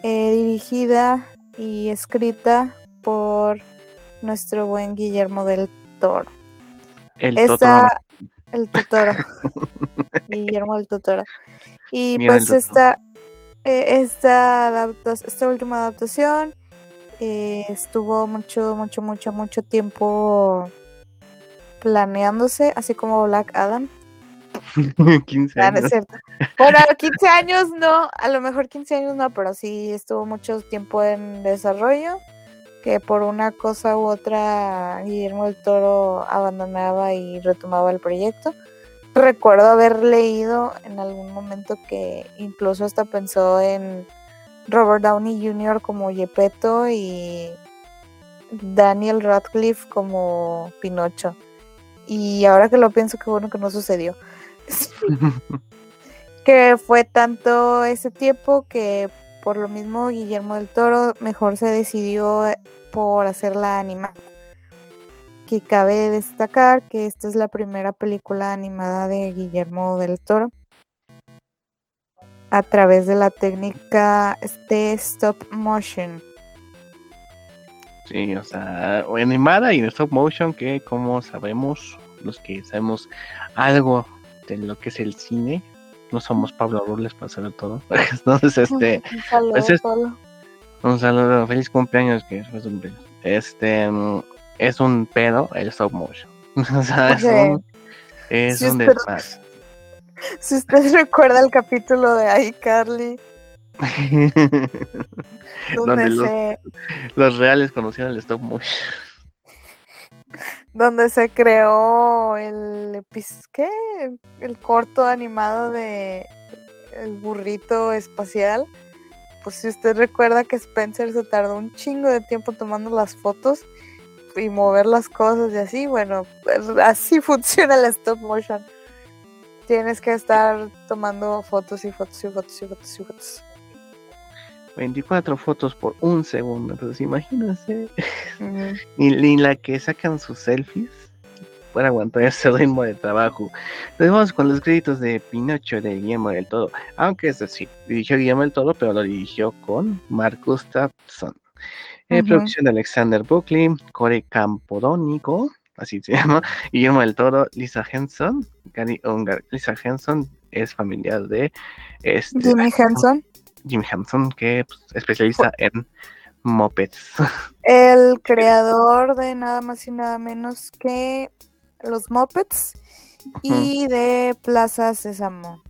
eh, dirigida y escrita por nuestro buen Guillermo del Toro. El Esta, el Totoro. Guillermo del Totoro. Y Mira pues esta, eh, esta, esta última adaptación eh, estuvo mucho, mucho, mucho, mucho tiempo planeándose, así como Black Adam. Totoro. 15 Ah, años. Bueno, 15 años no, a lo mejor 15 años no, pero sí estuvo mucho tiempo en desarrollo, que por una cosa u otra Guillermo del Toro abandonaba y retomaba el proyecto. Recuerdo haber leído en algún momento que incluso hasta pensó en Robert Downey Jr. como Gepetto y Daniel Radcliffe como Pinocho. Y ahora que lo pienso, qué bueno que no sucedió que fue tanto ese tiempo que por lo mismo Guillermo del Toro mejor se decidió por hacer la animada. Que cabe destacar que esta es la primera película animada de Guillermo del Toro a través de la técnica de stop motion. Sí, o sea, animada y en stop motion, que como sabemos, los que sabemos algo de lo que es el cine, no somos Pablo Rubles para saber todo. Entonces, este, Un saludo, pues es- Pablo. un saludo, feliz cumpleaños, que su cumpleaños. Este, es un pedo el stop motion. o sea, es un, es Sí, un desmadre. Si usted recuerda el capítulo de iCarly, donde Donde los- Los reales conocían el stop motion. Donde se creó el ¿qué? el corto animado de el burrito espacial. Pues si usted recuerda que Spencer se tardó un chingo de tiempo tomando las fotos y mover las cosas y así, bueno, pues, así funciona el stop motion. Tienes que estar tomando fotos y fotos y fotos y fotos y fotos. 24 fotos por un segundo. Entonces, imagínense. Ujú. Ni, ni la que sacan sus selfies para aguantar ese ritmo de trabajo. Entonces vamos con los créditos de Pinocho de Guillermo del Toro. Aunque es decir, dirigió Guillermo del Toro, pero lo dirigió con Mark Gustafsson. Eh. Producción de Alexander Buckley, Corey Campodónico, así se llama, Guillermo del Toro, Lisa Henson. Gary Ungar. Lisa Henson es familiar de este, Jimmy Henson, Jim Henson, que pues, especializa en mopeds. el creador de nada más y nada menos que los Muppets y de Plaza Sésamo.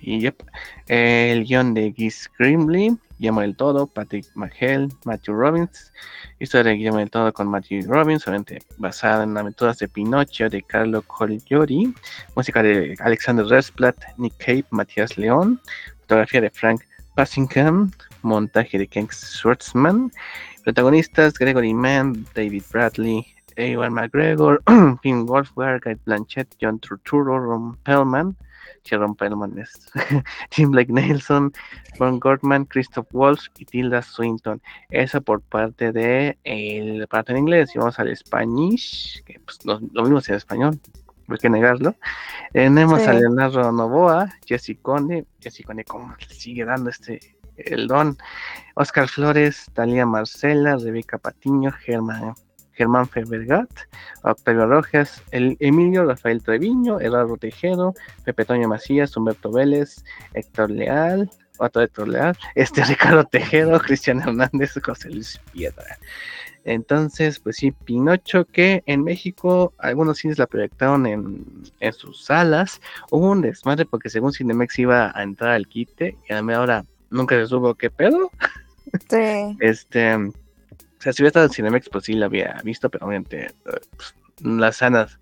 Y yep, el guion de Giz Grimley, Guillermo del Todo, Patrick McHale, Matthew Robbins, historia de Guillermo del Todo con Matthew Robbins, obviamente basada en aventuras de Pinocho de Carlo Cogliori, música de Alexander Resplat, Nick Cave, Matías León, fotografía de Frank Passingham, montaje de Ken Schwartzman, protagonistas Gregory Mann, David Bradley, Ewan McGregor, Finn Wolfgang, Guy Blanchett, John Turturro, Ron Pellman, Sharon Pellman es Tim Blake Nelson, Ron Gortman, Christoph Walsh y Tilda Swinton. Eso por parte de el parte en inglés. Y vamos al Spanish, que pues, lo, mismo en español, hay que negarlo. Tenemos a Leonardo Novoa, Jesse Conde, Jesse Conde, ¿cómo sigue dando este el don? Oscar Flores, Talia Marcela, Rebeca Patiño, Germán Germán Febergat, Octavio Rojas, el Emilio Rafael Treviño, Eduardo Tejero, Pepe Toño Macías, Humberto Vélez, Héctor Leal, otro Héctor Leal, este Ricardo Tejero, Cristian Hernández, José Luis Piedra. Entonces, pues sí, Pinocho, que en México algunos cines la proyectaron en, en sus salas. Hubo un desmadre porque según Cinemex iba a entrar al quite y a mí ahora nunca se supo qué pedo. Sí. Este, o sea, si hubiera estado en Cinemex, pues sí la había visto, pero obviamente pues, las salas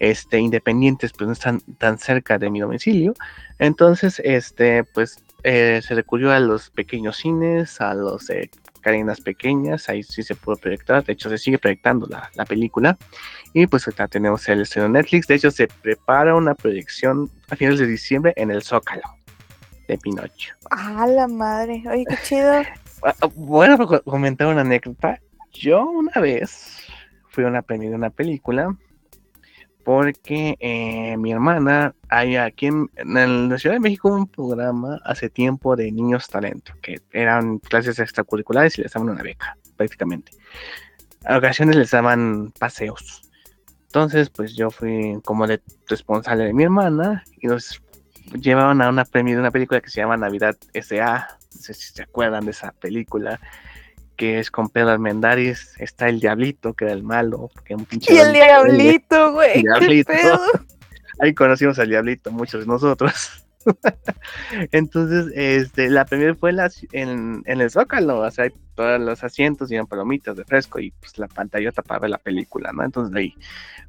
este, independientes pues no están tan cerca de mi domicilio. Entonces, este, pues eh, se recurrió a los pequeños cines, a los eh, cadenas pequeñas, ahí sí se pudo proyectar, de hecho se sigue proyectando la, la película. Y pues acá tenemos el estreno Netflix, de hecho se prepara una proyección a finales de diciembre en el Zócalo de Pinocho. Ah, la madre, oye, qué chido. Bueno, ah, comentar una anécdota. Yo una vez fui a una premia de una película porque eh, mi hermana, hay aquí en, la Ciudad de México un programa hace tiempo de niños talento, que eran clases extracurriculares y les daban una beca, prácticamente. A ocasiones les daban paseos. Entonces, pues yo fui como de responsable de mi hermana y nos llevaban a una premio de una película que se llama Navidad S.A. No sé si se acuerdan de esa película que es con Pedro Almendaris, está el Diablito, que era el malo. Que un pinche y el Diablito, güey. Ahí conocimos al Diablito, muchos de nosotros. Entonces, este, la primera fue en, en, el Zócalo, o sea, todos los asientos y palomitas de fresco y pues la pantallota para ver la película, ¿no? Entonces ahí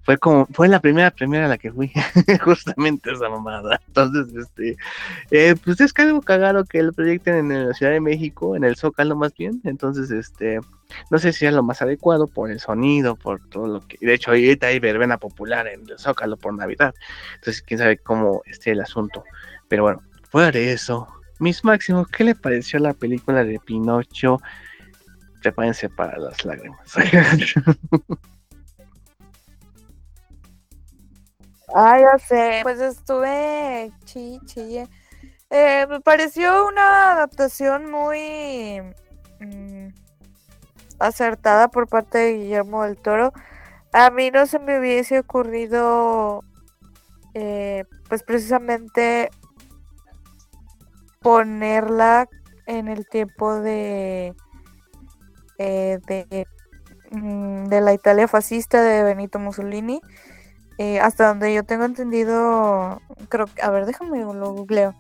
fue como, fue la primera primera la que fui, justamente esa mamada. Entonces, este, eh, pues es que algo cagado que lo proyecten en la Ciudad de México, en el Zócalo más bien, entonces, este, no sé si es lo más adecuado por el sonido, por todo lo que, de hecho ahorita hay verbena popular en el Zócalo por Navidad, entonces quién sabe cómo esté el asunto. Pero bueno, fuera de eso, mis máximos, ¿qué le pareció la película de Pinocho? Prepárense para las lágrimas. Ah, ya sé. Pues estuve chi, eh, me pareció una adaptación muy mm, acertada por parte de Guillermo del Toro. A mí no se me hubiese ocurrido, eh, pues precisamente ponerla en el tiempo de, eh, de, mm, de, la Italia fascista de Benito Mussolini. Eh, hasta donde yo tengo entendido, creo que, a ver, déjame lo googleo.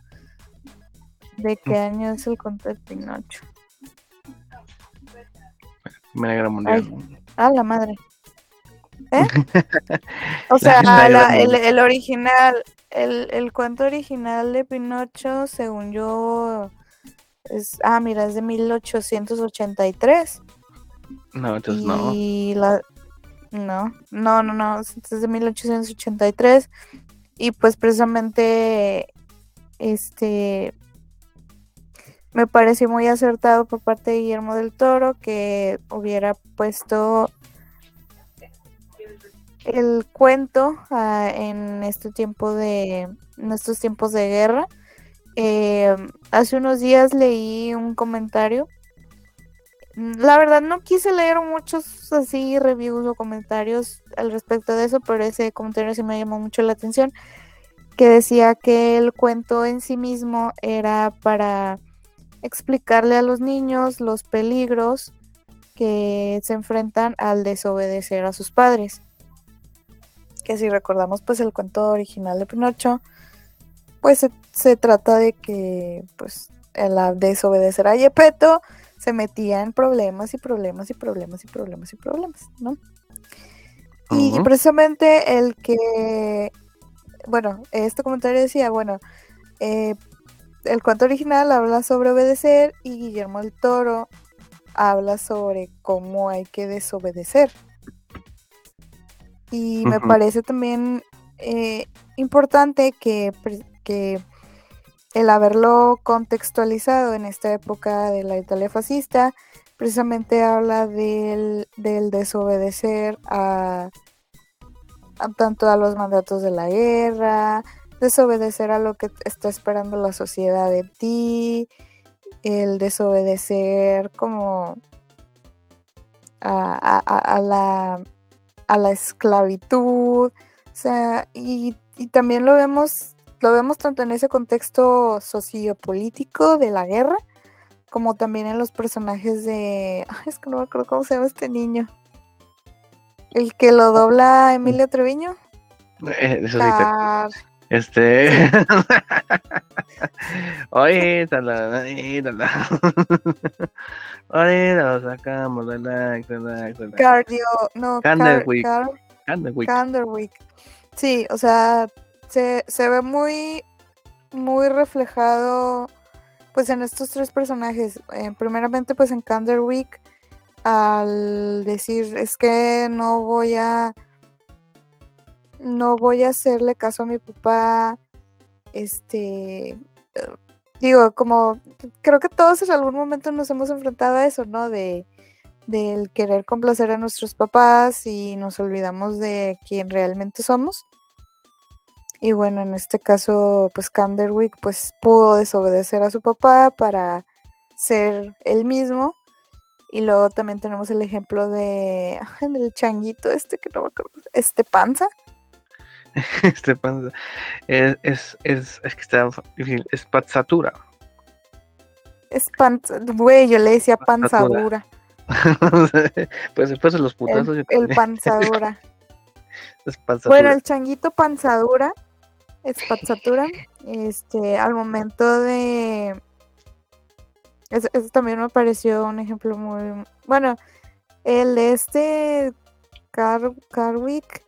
¿De qué mm. año es el conto de Pinocho? Mundial. ah, la madre. ¿Eh? o sea, el, original, el, cuento original de Pinocho, según yo, es, ah, mira, es de 1883. No, entonces no. Y la, no, no, no, no, es de 1883. Y pues precisamente, este, me pareció muy acertado por parte de Guillermo del Toro que hubiera puesto el cuento ah, en este tiempo de en estos tiempos de guerra. Eh, hace unos días leí un comentario. La verdad no quise leer muchos así reviews o comentarios al respecto de eso, pero ese comentario sí me llamó mucho la atención, que decía que el cuento en sí mismo era para explicarle a los niños los peligros que se enfrentan al desobedecer a sus padres. Que si recordamos pues el cuento original de Pinocho, pues se, trata de que pues al desobedecer a Yepeto se metía en problemas y problemas y problemas y problemas y problemas, ¿no? Y precisamente el que, bueno, este comentario decía, bueno, eh, el cuento original habla sobre obedecer y Guillermo el Toro habla sobre cómo hay que desobedecer. Y me parece también eh, importante que, que el haberlo contextualizado en esta época de la Italia fascista, precisamente habla del, desobedecer a, tanto a los mandatos de la guerra, desobedecer a lo que está esperando la sociedad de ti, el desobedecer como a, la, a la esclavitud, o sea, y, y también lo vemos lo vemos tanto en ese contexto sociopolítico de la guerra, como también en los personajes de. es que no me acuerdo cómo se llama este niño. El que lo dobla Emilio Treviño. Eh, eso sí Este. Oye, tala, Oye, lo sacamos, relax, relax, relax. Cardio, no, Candlewick. Candlewick. Sí, o sea, se, se ve muy, muy reflejado pues en estos tres personajes. Eh, primeramente pues en Canderwick al decir es que no voy a no voy a hacerle caso a mi papá este digo como creo que todos en algún momento nos hemos enfrentado a eso no de del querer complacer a nuestros papás y nos olvidamos de quién realmente somos y bueno, en este caso, pues Canderwick pues pudo desobedecer a su papá para ser él mismo. Y luego también tenemos el ejemplo de del changuito este que no me acuerdo, este panza. este panza. Es, es, es, es que está difícil, es panzatura. Es panza, güey, yo le decía panzadura. pues después de los putazos. El, el panzadura. bueno, el changuito panzadura espazzatura, este, al momento de... Eso, también me pareció un ejemplo muy... Bueno, el de este Car Carwick,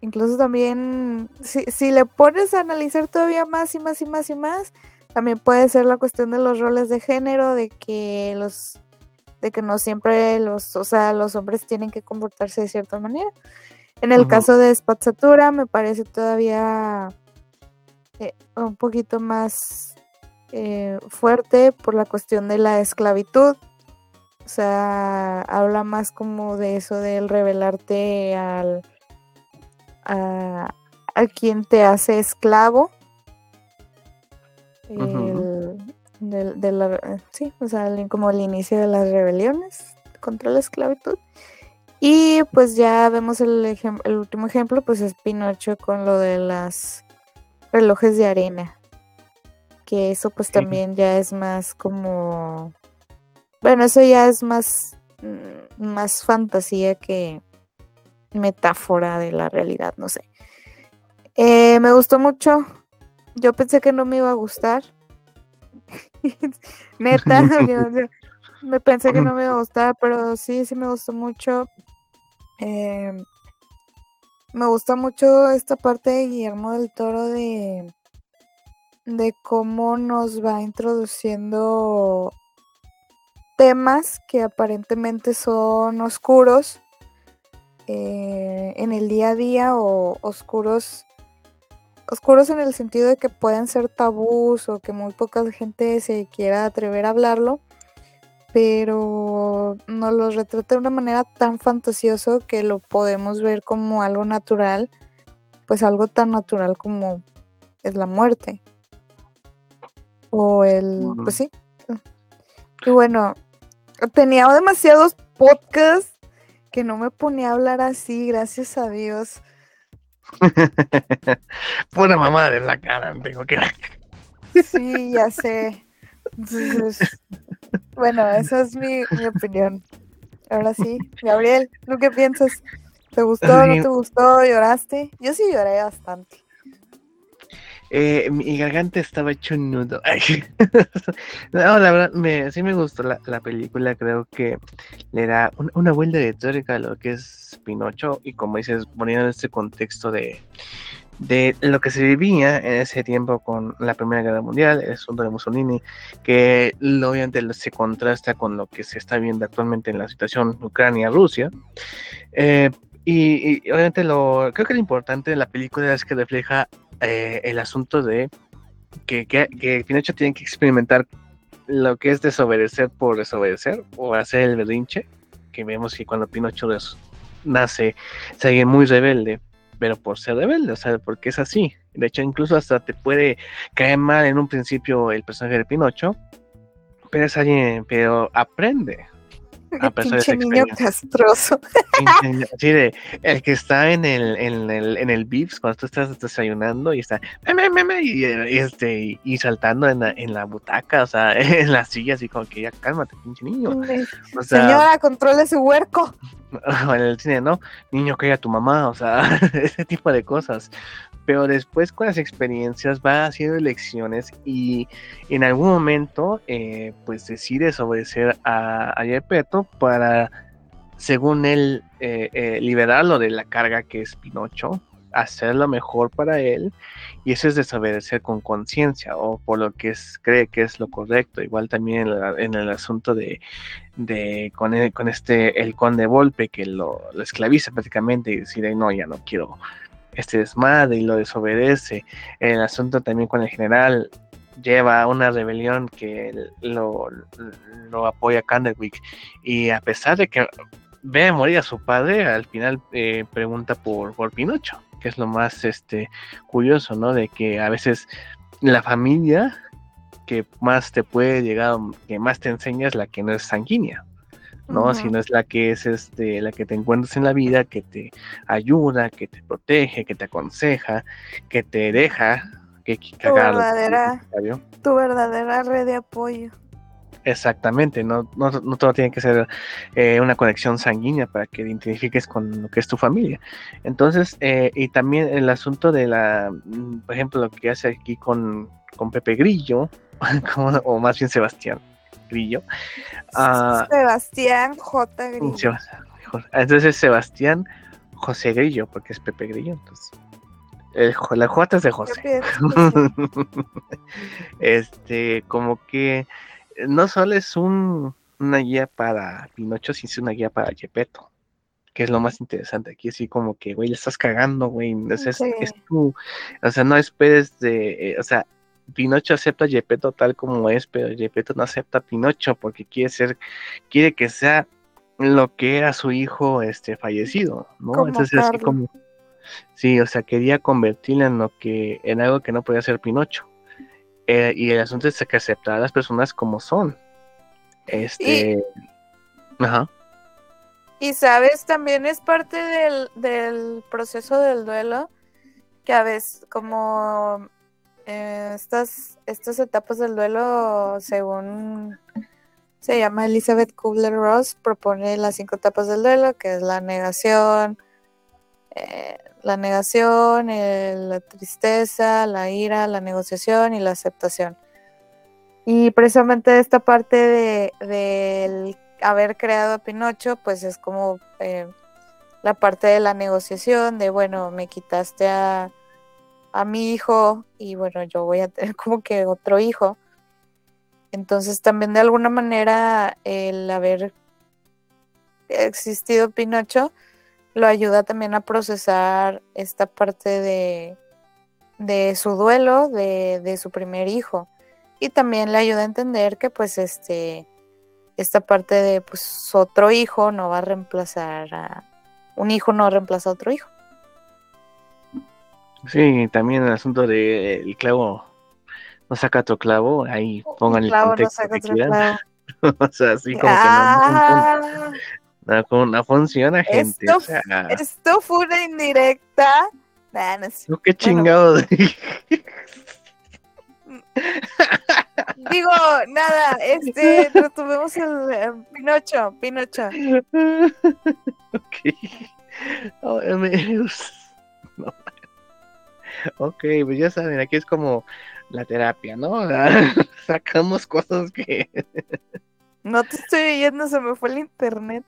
incluso también, si, si le pones a analizar todavía más y más y más y más, también puede ser la cuestión de los roles de género, de que los de que no siempre los, o sea, los hombres tienen que comportarse de cierta manera. En el caso de Spazzatura me parece todavía eh, un poquito más eh, fuerte por la cuestión de la esclavitud. O sea, habla más como de eso del revelarte al a, quien te hace esclavo. sí, o sea, como el inicio de las rebeliones contra la esclavitud. Y pues ya vemos el, el último ejemplo, pues es Pinocho con lo de las relojes de arena. Que eso pues también ya es más como... Bueno, eso ya es más, mm, más fantasía que metáfora de la realidad, no sé. Eh, me gustó mucho. Yo pensé que no me iba a gustar. Neta, me pensé que no me iba a gustar, pero sí, sí me gustó mucho. Eh, me gusta mucho esta parte de Guillermo del Toro de, de cómo nos va introduciendo temas que aparentemente son oscuros eh, en el día a día o oscuros oscuros en el sentido de que pueden ser tabús o que muy poca gente se quiera atrever a hablarlo pero nos lo retrata de una manera tan fantasioso que lo podemos ver como algo natural, pues algo tan natural como es la muerte. O el, pues sí. Y bueno, tenía demasiados podcasts que no me ponía a hablar así, gracias a Dios. Pura mamá de la cara, tengo que. Sí, ya sé. Bueno, esa es mi, opinión. Ahora sí, Gabriel, ¿tú qué piensas? ¿Te gustó o no te gustó? ¿Lloraste? Yo sí lloré bastante. Eh, mi garganta estaba hecho un nudo. no, la verdad, me, sí me gustó la, película. Creo que le da una vuelta de tuerca a lo que es Pinocho. Y como dices, poniendo en este contexto de, de lo que se vivía en ese tiempo con la Primera Guerra Mundial, el asunto de Mussolini, que obviamente se contrasta con lo que se está viendo actualmente en la situación Ucrania-Rusia. Eh, Y, obviamente lo creo que lo importante de la película es que refleja eh, el asunto de que, que, que Pinocho tiene que experimentar lo que es desobedecer por desobedecer o hacer el berrinche, que vemos que cuando Pinocho nace alguien muy rebelde, pero por ser rebelde, o sea, porque es así. De hecho, incluso hasta te puede caer mal en un principio el personaje de Pinocho, pero es alguien, pero aprende, a pinche niño castroso. Sí, de, el que está en el, en el, en el Vips cuando tú estás desayunando y está y, este, y saltando en la, en la butaca, o sea, en la silla, así como que ya cálmate, pinche niño. O sea, Señora, controle su huerco. En el cine, ¿no? Niño, que a tu mamá, o sea, ese tipo de cosas pero después con las experiencias va haciendo elecciones y en algún momento eh, pues decide obedecer a, a para, según él, eh, eh, liberarlo de la carga que es Pinocho, hacer lo mejor para él y eso es desobedecer con conciencia o por lo que es, cree que es lo correcto. Igual también en, el asunto de, de con, con este, el conde Volpe que lo, lo esclaviza prácticamente y decide, no, ya no quiero este desmadre y lo desobedece. El asunto también con el general lleva a una rebelión que lo, apoya Candlewick y a pesar de que ve morir a su padre, al final eh, pregunta por, por Pinocho, que es lo más este, curioso, ¿no? De que a veces la familia que más te puede llegar, que más te enseña es la que no es sanguínea. ¿No? Sino es la que es este, la que te encuentras en la vida, que te ayuda, que te protege, que te aconseja, que te deja que. Tu verdadera, tu verdadera red de apoyo. Exactamente, no, no, no todo tiene que ser eh, una conexión sanguínea para que te identifiques con lo que es tu familia. Entonces, eh, y también el asunto de la, mm, por ejemplo, lo que hace aquí con, con Pepe Grillo, o más bien Sebastián, Grillo. Ah, Sebastián J. Grillo. Entonces Sebastián José Grillo, porque es Pepe Grillo. Entonces, la J es de José. este, como que no solo es un, una guía para Pinocho, sino es una guía para Gepetto que es lo más interesante aquí, así como que, güey, le estás cagando, güey, o sea, es, tú, o sea, no esperes de, eh, o sea, Pinocho acepta a Gepetto tal como es, pero Gepetto no acepta a Pinocho porque quiere ser, quiere que sea lo que era su hijo este fallecido, ¿no? Entonces así como sí, o sea, quería convertirlo en lo que, en algo que no podía ser Pinocho. Eh, y el asunto es que aceptar a las personas como son. Este. Ajá. Y sabes, también es parte del, del proceso del duelo, que a veces como eh, estas, estas etapas del duelo, según se llama Elizabeth Kubler-Ross, propone las cinco etapas del duelo, que es la negación, eh, la negación, la tristeza, la ira, la negociación y la aceptación. Y precisamente esta parte de, del haber creado a Pinocho, pues es como eh, la parte de la negociación, de bueno, me quitaste a, a mi hijo y bueno, yo voy a tener como que otro hijo. Entonces también de alguna manera el haber existido Pinocho lo ayuda también a procesar esta parte de, de su duelo de, de, su primer hijo. Y también le ayuda a entender que pues este esta parte de pues otro hijo no va a reemplazar a un hijo no reemplaza a otro hijo. Sí, también el asunto de el clavo no saca otro clavo, ahí pongan el, contexto no que quieran. o sea, así como que no, no, no, funciona, gente. Esto, esto fue una indirecta. Nah, no ¿Qué chingado Digo, nada, este, tuvimos el eh, Pinocho, Pinocho. ok. Oh, no. Ok, pues ya saben, aquí es como la terapia, ¿no? Sacamos cosas que... no te estoy oyendo, se me fue el internet.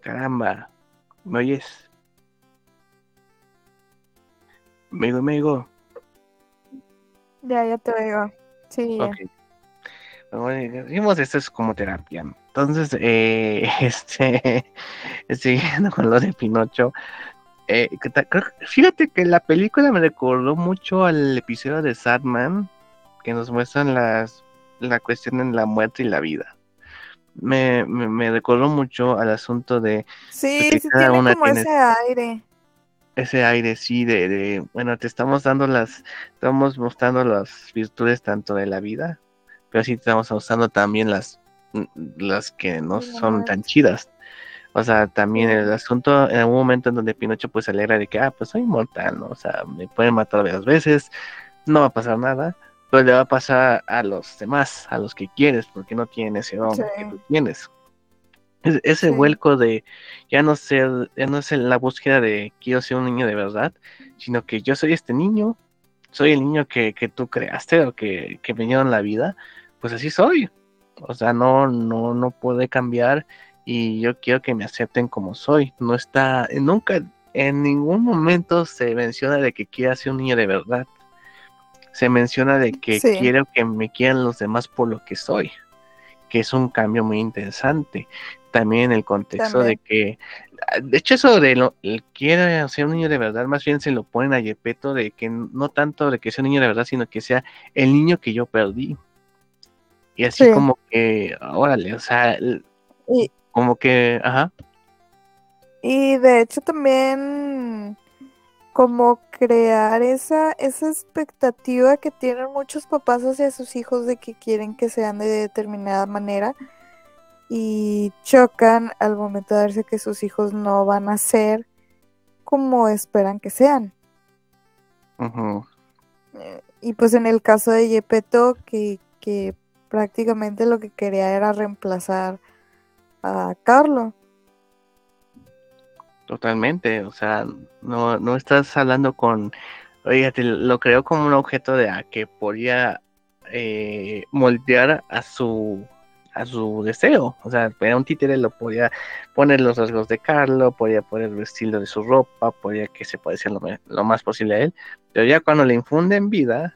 Caramba, ¿me oyes? Mego, mego. Ya, ya te oigo. Sí. Ok. Bueno, decimos esto es como terapia. entonces, eh, este, siguiendo con lo de Pinocho, eh, fíjate que la película me recordó mucho al episodio de Sadman, que nos muestran las, la cuestión en la muerte y la vida. Me, me, recordó mucho al asunto de... Sí, sí tiene como ese aire. Ese aire, sí, de, de, bueno, te estamos dando las, estamos mostrando las virtudes tanto de la vida, pero sí estamos mostrando también las, las que no son tan chidas. O sea, también el asunto, en algún momento en donde Pinocho pues se alegra de que, ah, pues soy inmortal, ¿no? O sea, me pueden matar varias veces, no va a pasar nada, pero le va a pasar a los demás, a los que quieres, porque no tienen ese don que tú tienes. ese vuelco de ya no ser, ya no es la búsqueda de quiero ser un niño de verdad, sino que yo soy este niño, soy el niño que, que tú creaste o que, que me dio en la vida, pues así soy. O sea, no, no, no puede cambiar y yo quiero que me acepten como soy. No está, nunca, en ningún momento se menciona de que quiera ser un niño de verdad. Se menciona de que quiero que me quieran los demás por lo que soy, que es un cambio muy interesante. También en el contexto de que, de hecho eso de lo, quiere ser un niño de verdad, más bien se lo ponen a Yepeto de que no tanto de que sea un niño de verdad, sino que sea el niño que yo perdí. Y así como que, órale, o sea, como que, ajá. Y de hecho también como crear esa, esa expectativa que tienen muchos papás hacia sus hijos de que quieren que sean de determinada manera y chocan al momento de darse que sus hijos no van a ser como esperan que sean. Eh, y pues en el caso de Yepeto, que, que prácticamente lo que quería era reemplazar a Carlo. Totalmente, o sea, no, no estás hablando con, oígate, lo creo como un objeto de a que podía eh, moldear a su a su deseo, o sea, era un títere, lo podía poner los rasgos de Carlo, podía poner el estilo de su ropa, podía que se pareciera lo, lo, más posible a él, pero ya cuando le infunden vida,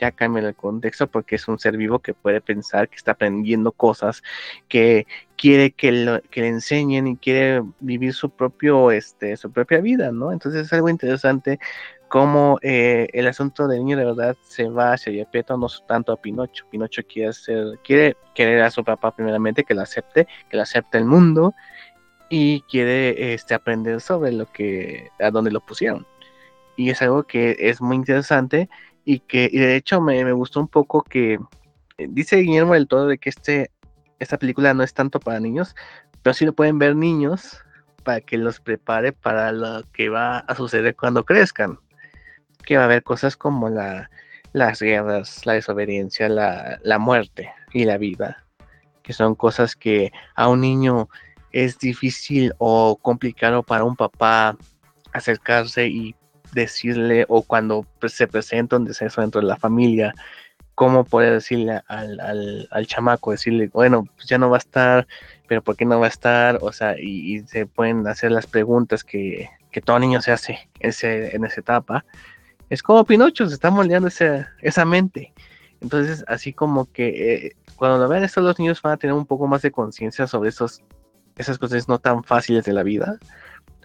ya cambia el contexto porque es un ser vivo que puede pensar, que está aprendiendo cosas, que quiere que, le enseñen y quiere vivir su propio, este, su propia vida, ¿no? Entonces es algo interesante cómo eh, el asunto del niño de verdad se va hacia Yepeto, no tanto a Pinocho. Pinocho quiere ser, quiere querer a su papá primeramente, que lo acepte, que lo acepte el mundo y quiere este, aprender sobre lo que, a dónde lo pusieron. Y es algo que es muy interesante y que y de hecho me, gustó un poco que eh, dice Guillermo del Todo de que este, esta película no es tanto para niños, pero sí lo pueden ver niños para que los prepare para lo que va a suceder cuando crezcan. Que va a haber cosas como la, las guerras, la desobediencia, la, la muerte y la vida, que son cosas que a un niño es difícil o complicado para un papá acercarse y decirle o cuando se presenta un deceso dentro de la familia, cómo puede decirle al, al, al, chamaco, decirle, bueno, pues ya no va a estar, pero ¿por qué no va a estar? O sea, y, se pueden hacer las preguntas que, que, todo niño se hace ese, en esa etapa. Es como Pinocho, se está moldeando esa, esa mente. Entonces, así como que eh, cuando lo vean esto, los niños van a tener un poco más de conciencia sobre esos, esas cosas no tan fáciles de la vida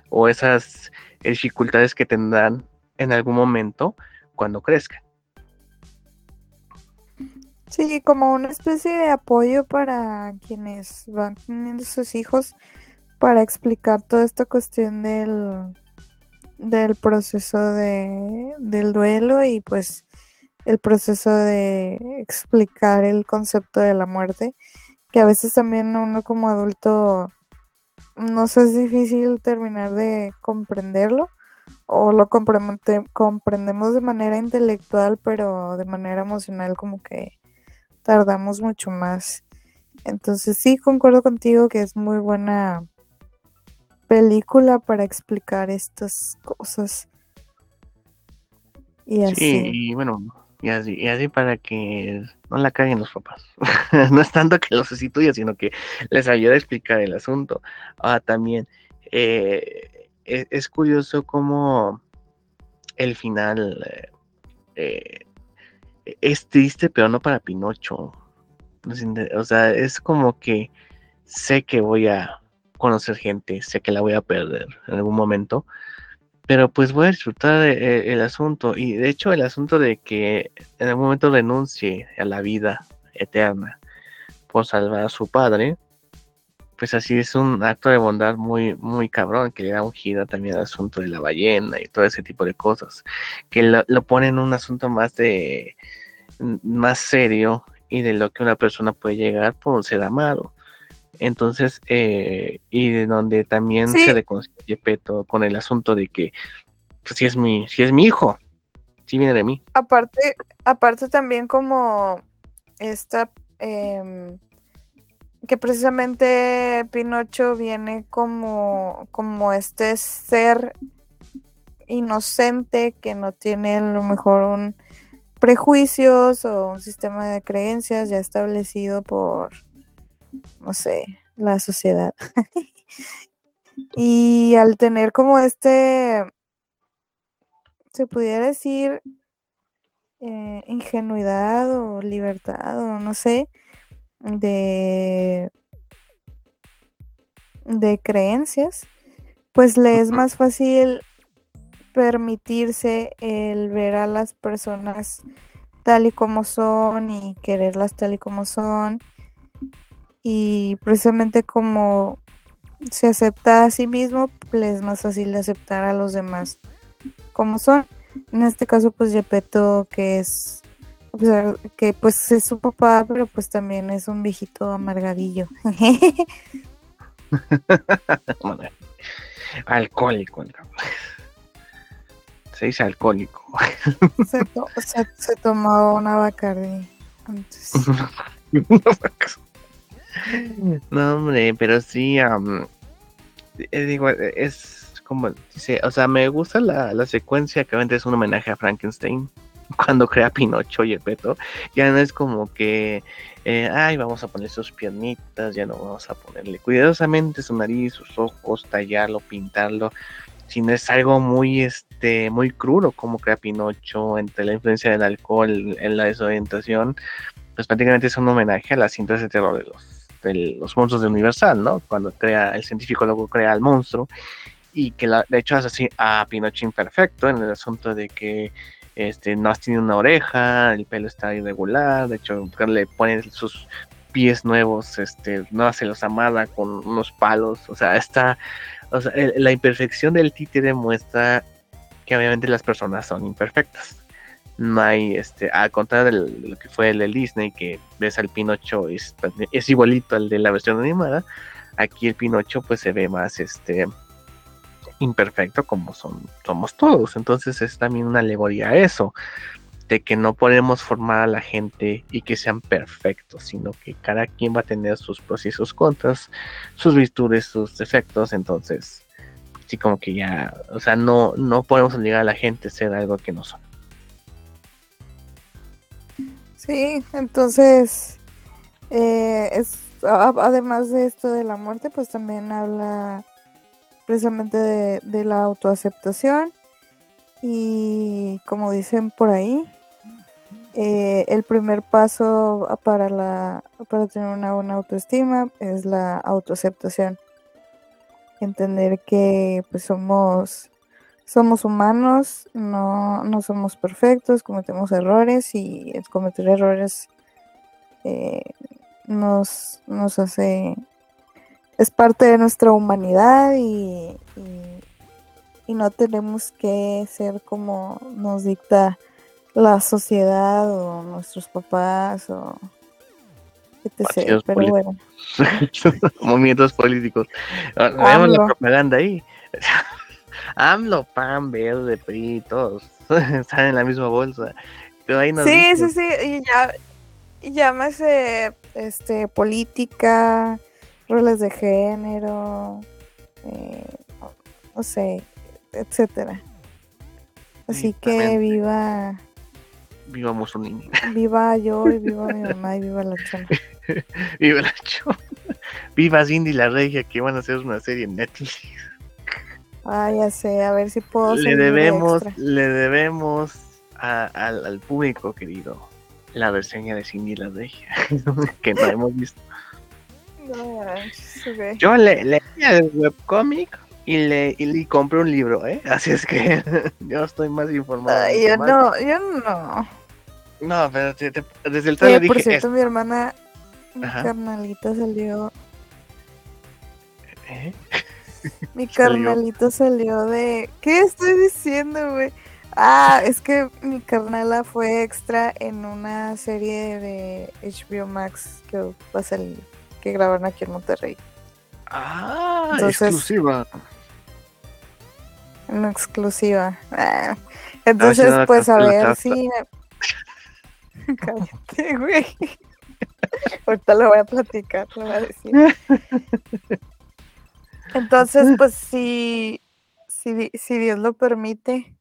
o esas dificultades que tendrán en algún momento cuando crezcan. Sí, como una especie de apoyo para quienes van teniendo sus hijos para explicar toda esta cuestión del, del proceso de, del duelo y pues el proceso de explicar el concepto de la muerte, que a veces también uno como adulto nos es difícil terminar de comprenderlo o lo comprendemos de manera intelectual, pero de manera emocional como que tardamos mucho más. Entonces sí, concuerdo contigo que es muy buena película para explicar estas cosas. Y así. Sí, y bueno, y así, y así para que no la caguen los papás. no es tanto que los sustituya, sino que les ayude a explicar el asunto. Ah, también eh, e, es, curioso cómo el final eh, es triste, pero no para Pinocho. O sea, es como que sé que voy a conocer gente, sé que la voy a perder en algún momento, pero pues voy a disfrutar eh, el, asunto y de hecho el asunto de que en algún momento renuncie a la vida eterna por salvar a su padre, pues así es un acto de bondad muy, muy cabrón, que le da un giro también al asunto de la ballena y todo ese tipo de cosas, que lo, lo pone en un asunto más de, más serio y de lo que una persona puede llegar por ser amado. Entonces, eh, y de donde también se reconcilia Peto con el asunto de que, pues si es mi, si es mi hijo, si viene de mí. Aparte, aparte también como esta eh, que precisamente Pinocho viene como, como este ser inocente que no tiene a lo mejor un prejuicios o un sistema de creencias ya establecido por, no sé, la sociedad. y al tener como este, se pudiera decir, eh, ingenuidad o libertad o no sé, de, de creencias, pues le es más fácil permitirse el ver a las personas tal y como son y quererlas tal y como son. Y precisamente como se acepta a sí mismo, le es más fácil aceptar a los demás como son. En este caso, pues Yepeto, que es que pues es su papá, pero pues también es un viejito amargadillo. alcohólico, se dice alcohólico. se, tomó una Bacardi antes. no, hombre, pero sí, digo, es como dice, o sea, me gusta la, la secuencia que obviamente es un homenaje a Frankenstein cuando crea Pinocho y el Peto, ya no es como que, eh, ay, vamos a poner sus piernitas, ya no vamos a ponerle cuidadosamente su nariz, sus ojos, tallarlo, pintarlo, sino es algo muy, este, muy crudo como crea Pinocho, entre la influencia del alcohol en la desorientación, pues prácticamente es un homenaje a las cintas de terror de los, los monstruos de Universal, ¿no? Cuando crea, el científico luego crea al monstruo, y que la, de hecho hace así a Pinocho imperfecto en el asunto de que este, no has tenido una oreja, el pelo está irregular, de hecho le ponen sus pies nuevos, este, no se los amada con unos palos, o sea, está, o sea, la imperfección del títere muestra que obviamente las personas son imperfectas. No hay, este, al contrario de lo que fue el de Disney, que ves al Pinocho, es, es igualito al de la versión animada, aquí el Pinocho pues se ve más, este, imperfecto como son, somos todos. Entonces es también una alegoría a eso, de que no podemos formar a la gente y que sean perfectos, sino que cada quien va a tener sus pros y sus contras, sus virtudes, sus defectos. Entonces, sí, como que ya, o sea, no, no podemos obligar a la gente a ser algo que no son. Sí, entonces, eh, es, además de esto de la muerte, pues también habla precisamente de, la autoaceptación y como dicen por ahí, eh, el primer paso para, la, para tener una buena autoestima es la autoaceptación. Entender que pues somos, somos humanos, no, no somos perfectos, cometemos errores y cometer errores eh, nos, nos hace es parte de nuestra humanidad y, y, no tenemos que ser como nos dicta la sociedad o nuestros papás o etc. Pero bueno. Movimientos políticos. Ah, vemos la propaganda ahí. AMLO, PAN, Verde, PRI, todos están en la misma bolsa. Pero ahí sí, sí, sí, y ya, llámese este, política, roles de género, eh, no sé, etcétera. Así que viva. Viva Mussolini. Viva yo y viva mi mamá y viva la chona. viva la chona. Viva Cindy la Regia que van a hacer una serie en Netflix. Ah, ya sé, a ver si puedo. Le debemos, le debemos al, al, público querido la reseña de Cindy la Regia que no hemos visto. Yo le, leía el webcomic y le, y compré un libro, ¿eh? Así es que yo estoy más informado. yo no, yo no. No, pero desde el trailer dije... Por cierto, mi hermana, mi carnalita salió... ¿Eh? Mi carnalito salió de... ¿Qué estoy diciendo, güey? Ah, es que mi carnala fue extra en una serie de HBO Max que va a salir, que grabaron aquí en Monterrey. Ah, exclusiva. Una exclusiva. Ah, entonces, pues a ver si. Cállate, güey. Ahorita lo voy a platicar, lo voy a decir. Entonces, pues si, si, si Dios lo permite,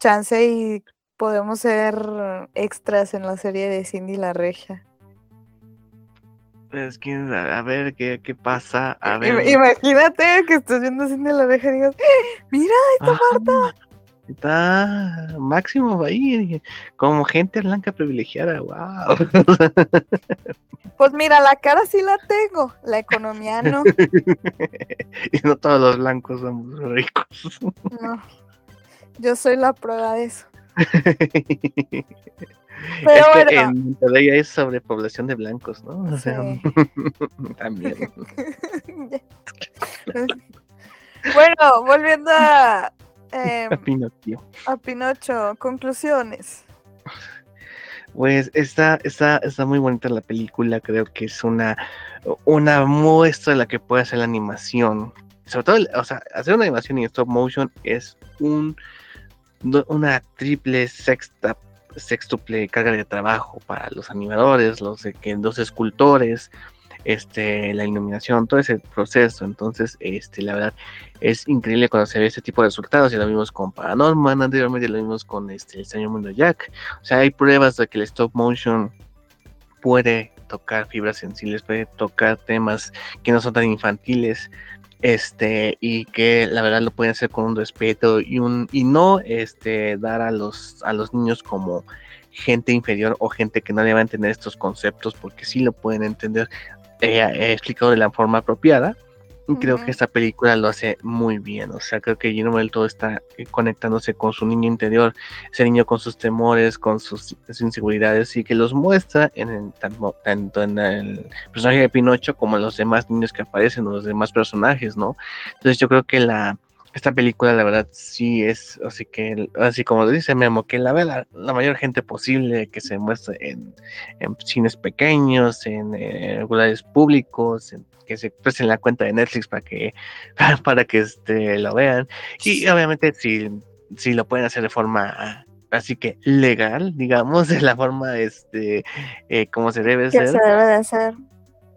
chance y podemos ser extras en la serie de Cindy la Regia. Pues quién a ver qué, qué pasa. A ver. Imagínate que estás viendo Cindy la Regia y digas, mira, esta ah, Marta. Está máximo ahí, como gente blanca privilegiada, wow. Pues mira, la cara sí la tengo, la economía no. y no todos los blancos somos ricos. No, yo soy la prueba de eso. Pero bueno. en Monterrey hay sobrepoblación de blancos, ¿no? O sea, también. bueno, volviendo a, eh, a Pinocho. A Pinocho, conclusiones. Pues está, está, está muy bonita la película, creo que es una, una muestra de la que puede hacer la animación. Sobre todo, o sea, hacer una animación en stop motion es un una triple sexta sextuple carga de trabajo para los animadores, los, los escultores, este, la iluminación, todo ese proceso. Entonces, este, la verdad, es increíble cuando se ve este tipo de resultados. Ya lo vimos con Paranorman, anteriormente lo vimos con este, el Señor Mundo Jack. O sea, hay pruebas de que el stop motion puede tocar fibras sensibles, puede tocar temas que no son tan infantiles. Este, y que la verdad lo pueden hacer con un respeto y un, y no este dar a los a los niños como gente inferior o gente que no le va a entender estos conceptos porque sí lo pueden entender he explicado de la forma apropiada. Y creo que esta película lo hace muy bien. O sea, creo que Guillermo del Todo está eh, conectándose con su niño interior, ese niño con sus temores, con sus, inseguridades, y que los muestra en tanto, en el personaje de Pinocho como en los demás niños que aparecen, o los demás personajes, ¿no? Entonces yo creo que la, esta película, la verdad, sí es, así que, así como dice Memo, que la vea la, mayor gente posible, que se muestre en, cines pequeños, en, eh, lugares públicos, que se expresen la cuenta de Netflix para que, para que este, lo vean. Y obviamente, si, si lo pueden hacer de forma así que legal, digamos, de la forma este eh, como se debe hacer. se debe de hacer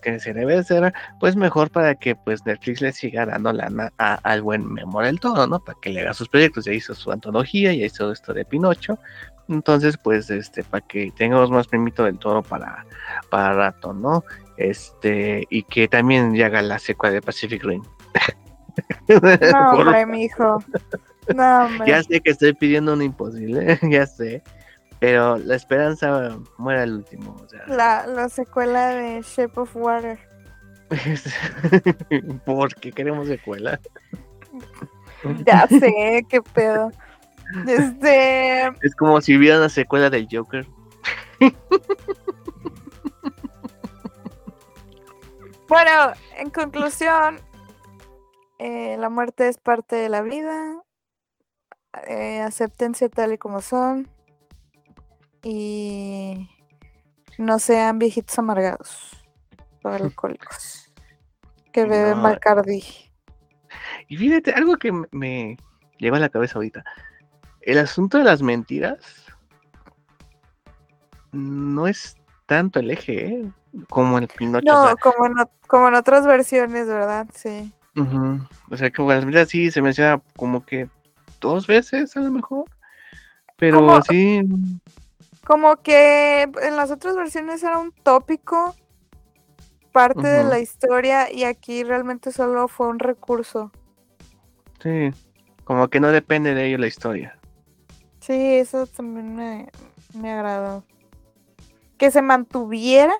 que se debe hacer, pues mejor para que pues Netflix le siga dando lana al buen Memo del Todo, ¿no? Para que le haga sus proyectos, ya hizo su antología, ya hizo esto de Pinocho, entonces pues este, para que tengamos más primito del Toro para, para rato, ¿no? Este, y que también ya haga la secuela de Pacific Rim. No, hombre, mi hijo. No, hombre. Ya sé que estoy pidiendo un imposible, ya sé. Pero la esperanza muere al último. la, la secuela de Shape of Water. ¿Por qué queremos secuela? Ya sé, qué pedo. Este. Es como si hubiera una secuela del Joker. Bueno, en conclusión, eh, la muerte es parte de la vida. Eh, acéptense tal y como son y no sean viejitos amargados o alcohólicos que beben no. Y fíjate, algo que me lleva a la cabeza ahorita. El asunto de las mentiras no es tanto el eje, ¿eh? Como el Pinocho. No, como, en, como en otras versiones, ¿verdad? Sí. O sea, como las mentiras sí se menciona como que dos veces a lo mejor. Pero así como que en las otras versiones era un tópico, parte de la historia, y aquí realmente solo fue un recurso. Sí, como que no depende de ello la historia. Sí, eso también me, me agradó. Que se mantuviera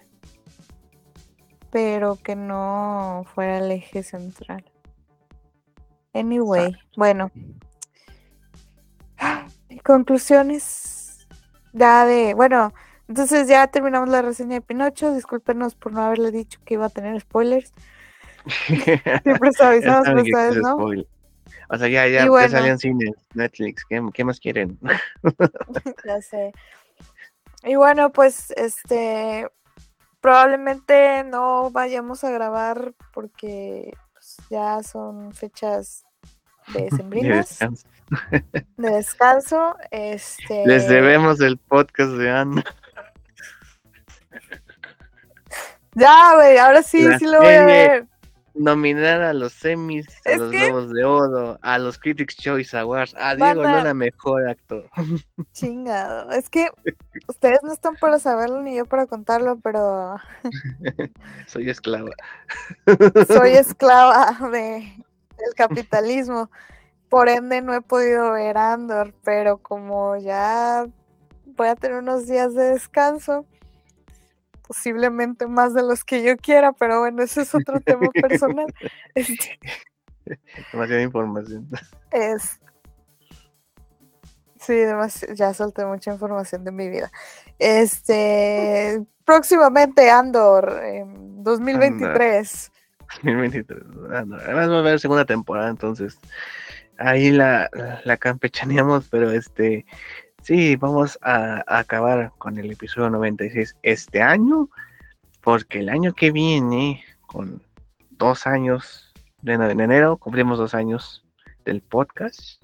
pero que no fuera el eje central. Anyway, bueno. Conclusiones. Ya de, bueno, entonces ya terminamos la reseña de Pinocho. Discúlpenos por no haberle dicho que iba a tener spoilers. Siempre avisamos, pero esta vez no. O sea, ya, ya, ya bueno, salió en cine, Netflix. ¿Qué, ¿Qué, más quieren? ya sé. Y bueno, pues este probablemente no vayamos a grabar porque pues, ya son fechas de sembrinas. De descanso. Este... Les debemos el podcast de Ana. Ya, güey, ahora sí, sí lo voy a ver nominar a los semis, a los Globos de Oro, a los Critics Choice Awards, a Diego Luna mejor actor. Chingado, es que ustedes no están para saberlo ni yo para contarlo, pero soy esclava. Soy esclava de del capitalismo. Por ende no he podido ver Andor, pero como ya voy a tener unos días de descanso, posiblemente más de los que yo quiera, pero bueno, ese es otro tema personal. Este, Demasiada información. Es. Sí, ya solté mucha información de mi vida. Este, próximamente Andor, en 2023. 2023. Además va a haber segunda temporada, entonces ahí la, la campechaneamos, pero este Sí, vamos a, acabar con el episodio 96 este año, porque el año que viene, con dos años, en enero, cumplimos dos años del podcast.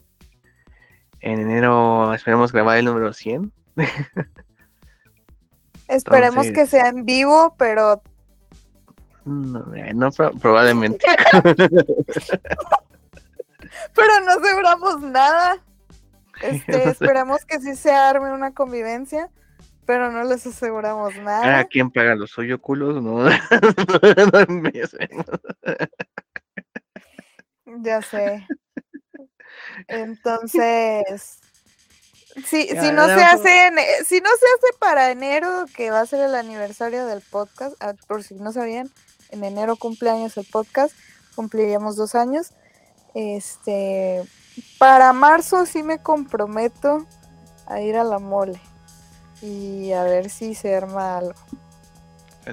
En enero esperemos grabar el número 100. Esperemos que sea en vivo, pero... No, probablemente. pero no aseguramos nada. Este, esperamos que sí se arme una convivencia, pero no les aseguramos nada. ¿A quién paga los culos? No. ya sé. Entonces, si, si no se hace si no se hace para enero, que va a ser el aniversario del podcast, ah, por si no sabían, en enero cumpleaños el podcast, cumpliríamos dos años. Este, para marzo sí me comprometo a ir a la mole y a ver si se arma algo.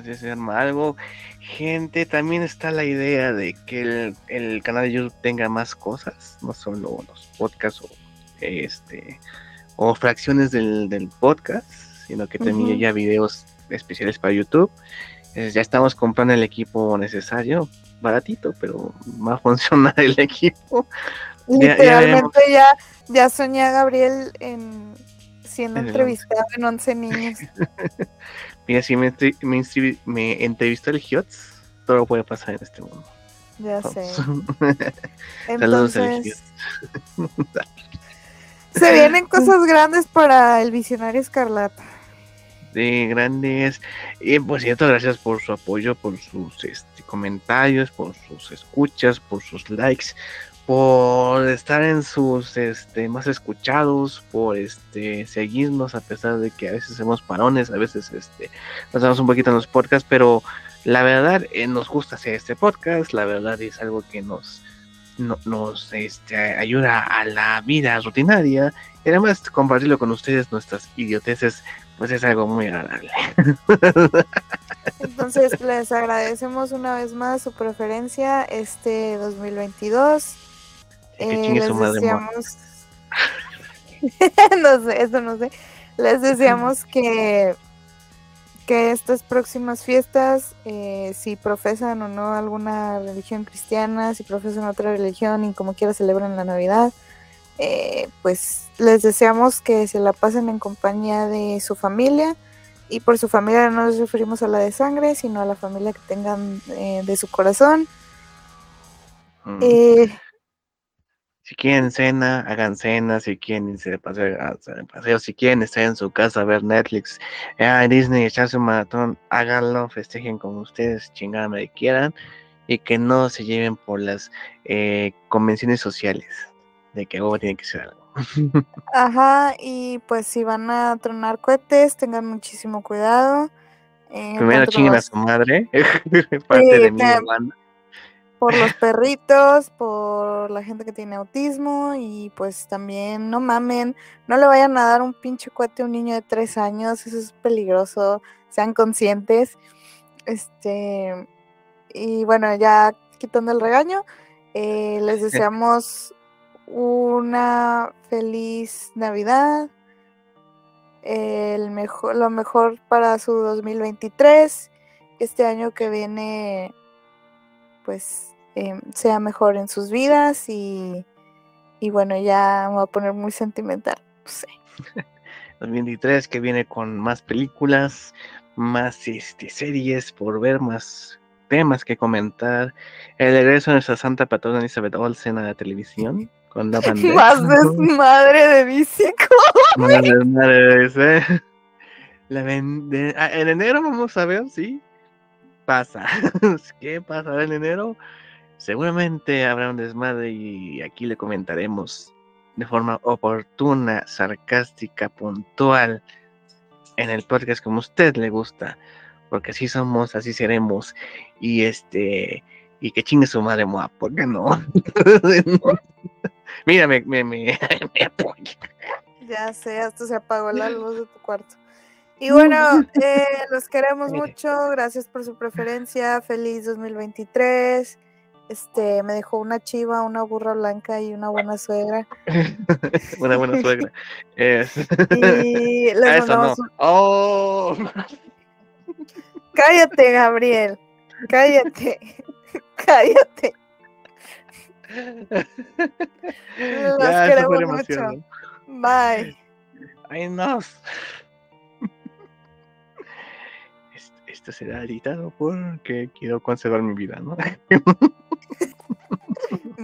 Si se arma algo. Gente, también está la idea de que el, canal de YouTube tenga más cosas, no solo los podcasts o este o fracciones del, podcast, sino que también haya videos especiales para YouTube. Ya estamos comprando el equipo necesario, baratito, pero va a funcionar el equipo Literalmente ya, ya, soñé a Gabriel en siendo entrevistado en 11 niños. Mira, si me, me, me entrevistó el Hiots, todo puede pasar en este mundo. Ya sé. Entonces, se vienen cosas grandes para el visionario Escarlata. De grandes. Y por cierto, gracias por su apoyo, por sus este, comentarios, por sus escuchas, por sus likes, por estar en sus este, más escuchados, por este, seguirnos a pesar de que a veces hacemos parones, a veces este, nos damos un poquito en los podcasts, pero la verdad eh, nos gusta hacer este podcast, la verdad es algo que nos, nos este, ayuda a la vida rutinaria y además compartirlo con ustedes nuestras idioteces pues es algo muy agradable. Entonces les agradecemos una vez más su preferencia este 2022 que eh, les deseamos... no sé, eso no sé. Les deseamos que, que estas próximas fiestas, eh, si profesan o no alguna religión cristiana, si profesan otra religión y como quiera celebran la Navidad, eh, pues les deseamos que se la pasen en compañía de su familia. Y por su familia no nos referimos a la de sangre, sino a la familia que tengan de su corazón. Mm. Si quieren cena, hagan cena. Si quieren irse de paseo, si quieren estar en su casa a ver Netflix, eh, Disney, echarse un maratón, háganlo, festejen como ustedes, chingada me quieran. Y que no se lleven por las eh, convenciones sociales de que algo tiene que ser algo. Ajá, y pues si van a tronar cohetes, tengan muchísimo cuidado. Eh, Primero tanto chinguen a su madre, parte Sí, de mi hermana. por los perritos, por la gente que tiene autismo y pues también no mamen, no le vayan a dar un pinche cohete a un niño de tres años, eso es peligroso, sean conscientes. Este, y bueno, ya quitando el regaño, eh, les deseamos una feliz Navidad, el mejor, lo mejor para su 2023, este año que viene pues em, sea mejor en sus vidas y, y bueno, ya me voy a poner muy sentimental, no sé. 2023 que viene con más películas, más este, series por ver, más temas que comentar. El regreso de nuestra santa patrona Elizabeth Olsen a la televisión con la. Más desmadre de. Más desmadre de ese. La vende- ah, en enero vamos a ver si pasa. ¿Qué pasará en enero? Seguramente habrá un desmadre y aquí le comentaremos de forma oportuna, sarcástica, puntual en el podcast como a usted le gusta, porque así somos, así seremos y este y que chingue su madre Moa, ¿por qué no? Mira, me, me, me, me apoya. Ya sé, hasta se apagó la luz de tu cuarto. Y bueno, eh, los queremos mucho, gracias por su preferencia, feliz 2023. Este, me dejó una chiva, una burra blanca y una buena suegra. Una buena suegra. Y les Eso no. un- Oh. Cállate, Gabriel. Cállate. Cállate. Ya, fue queremos mucho. Bye. Ay, no. Esto, esto será editado porque quiero conservar mi vida, ¿no?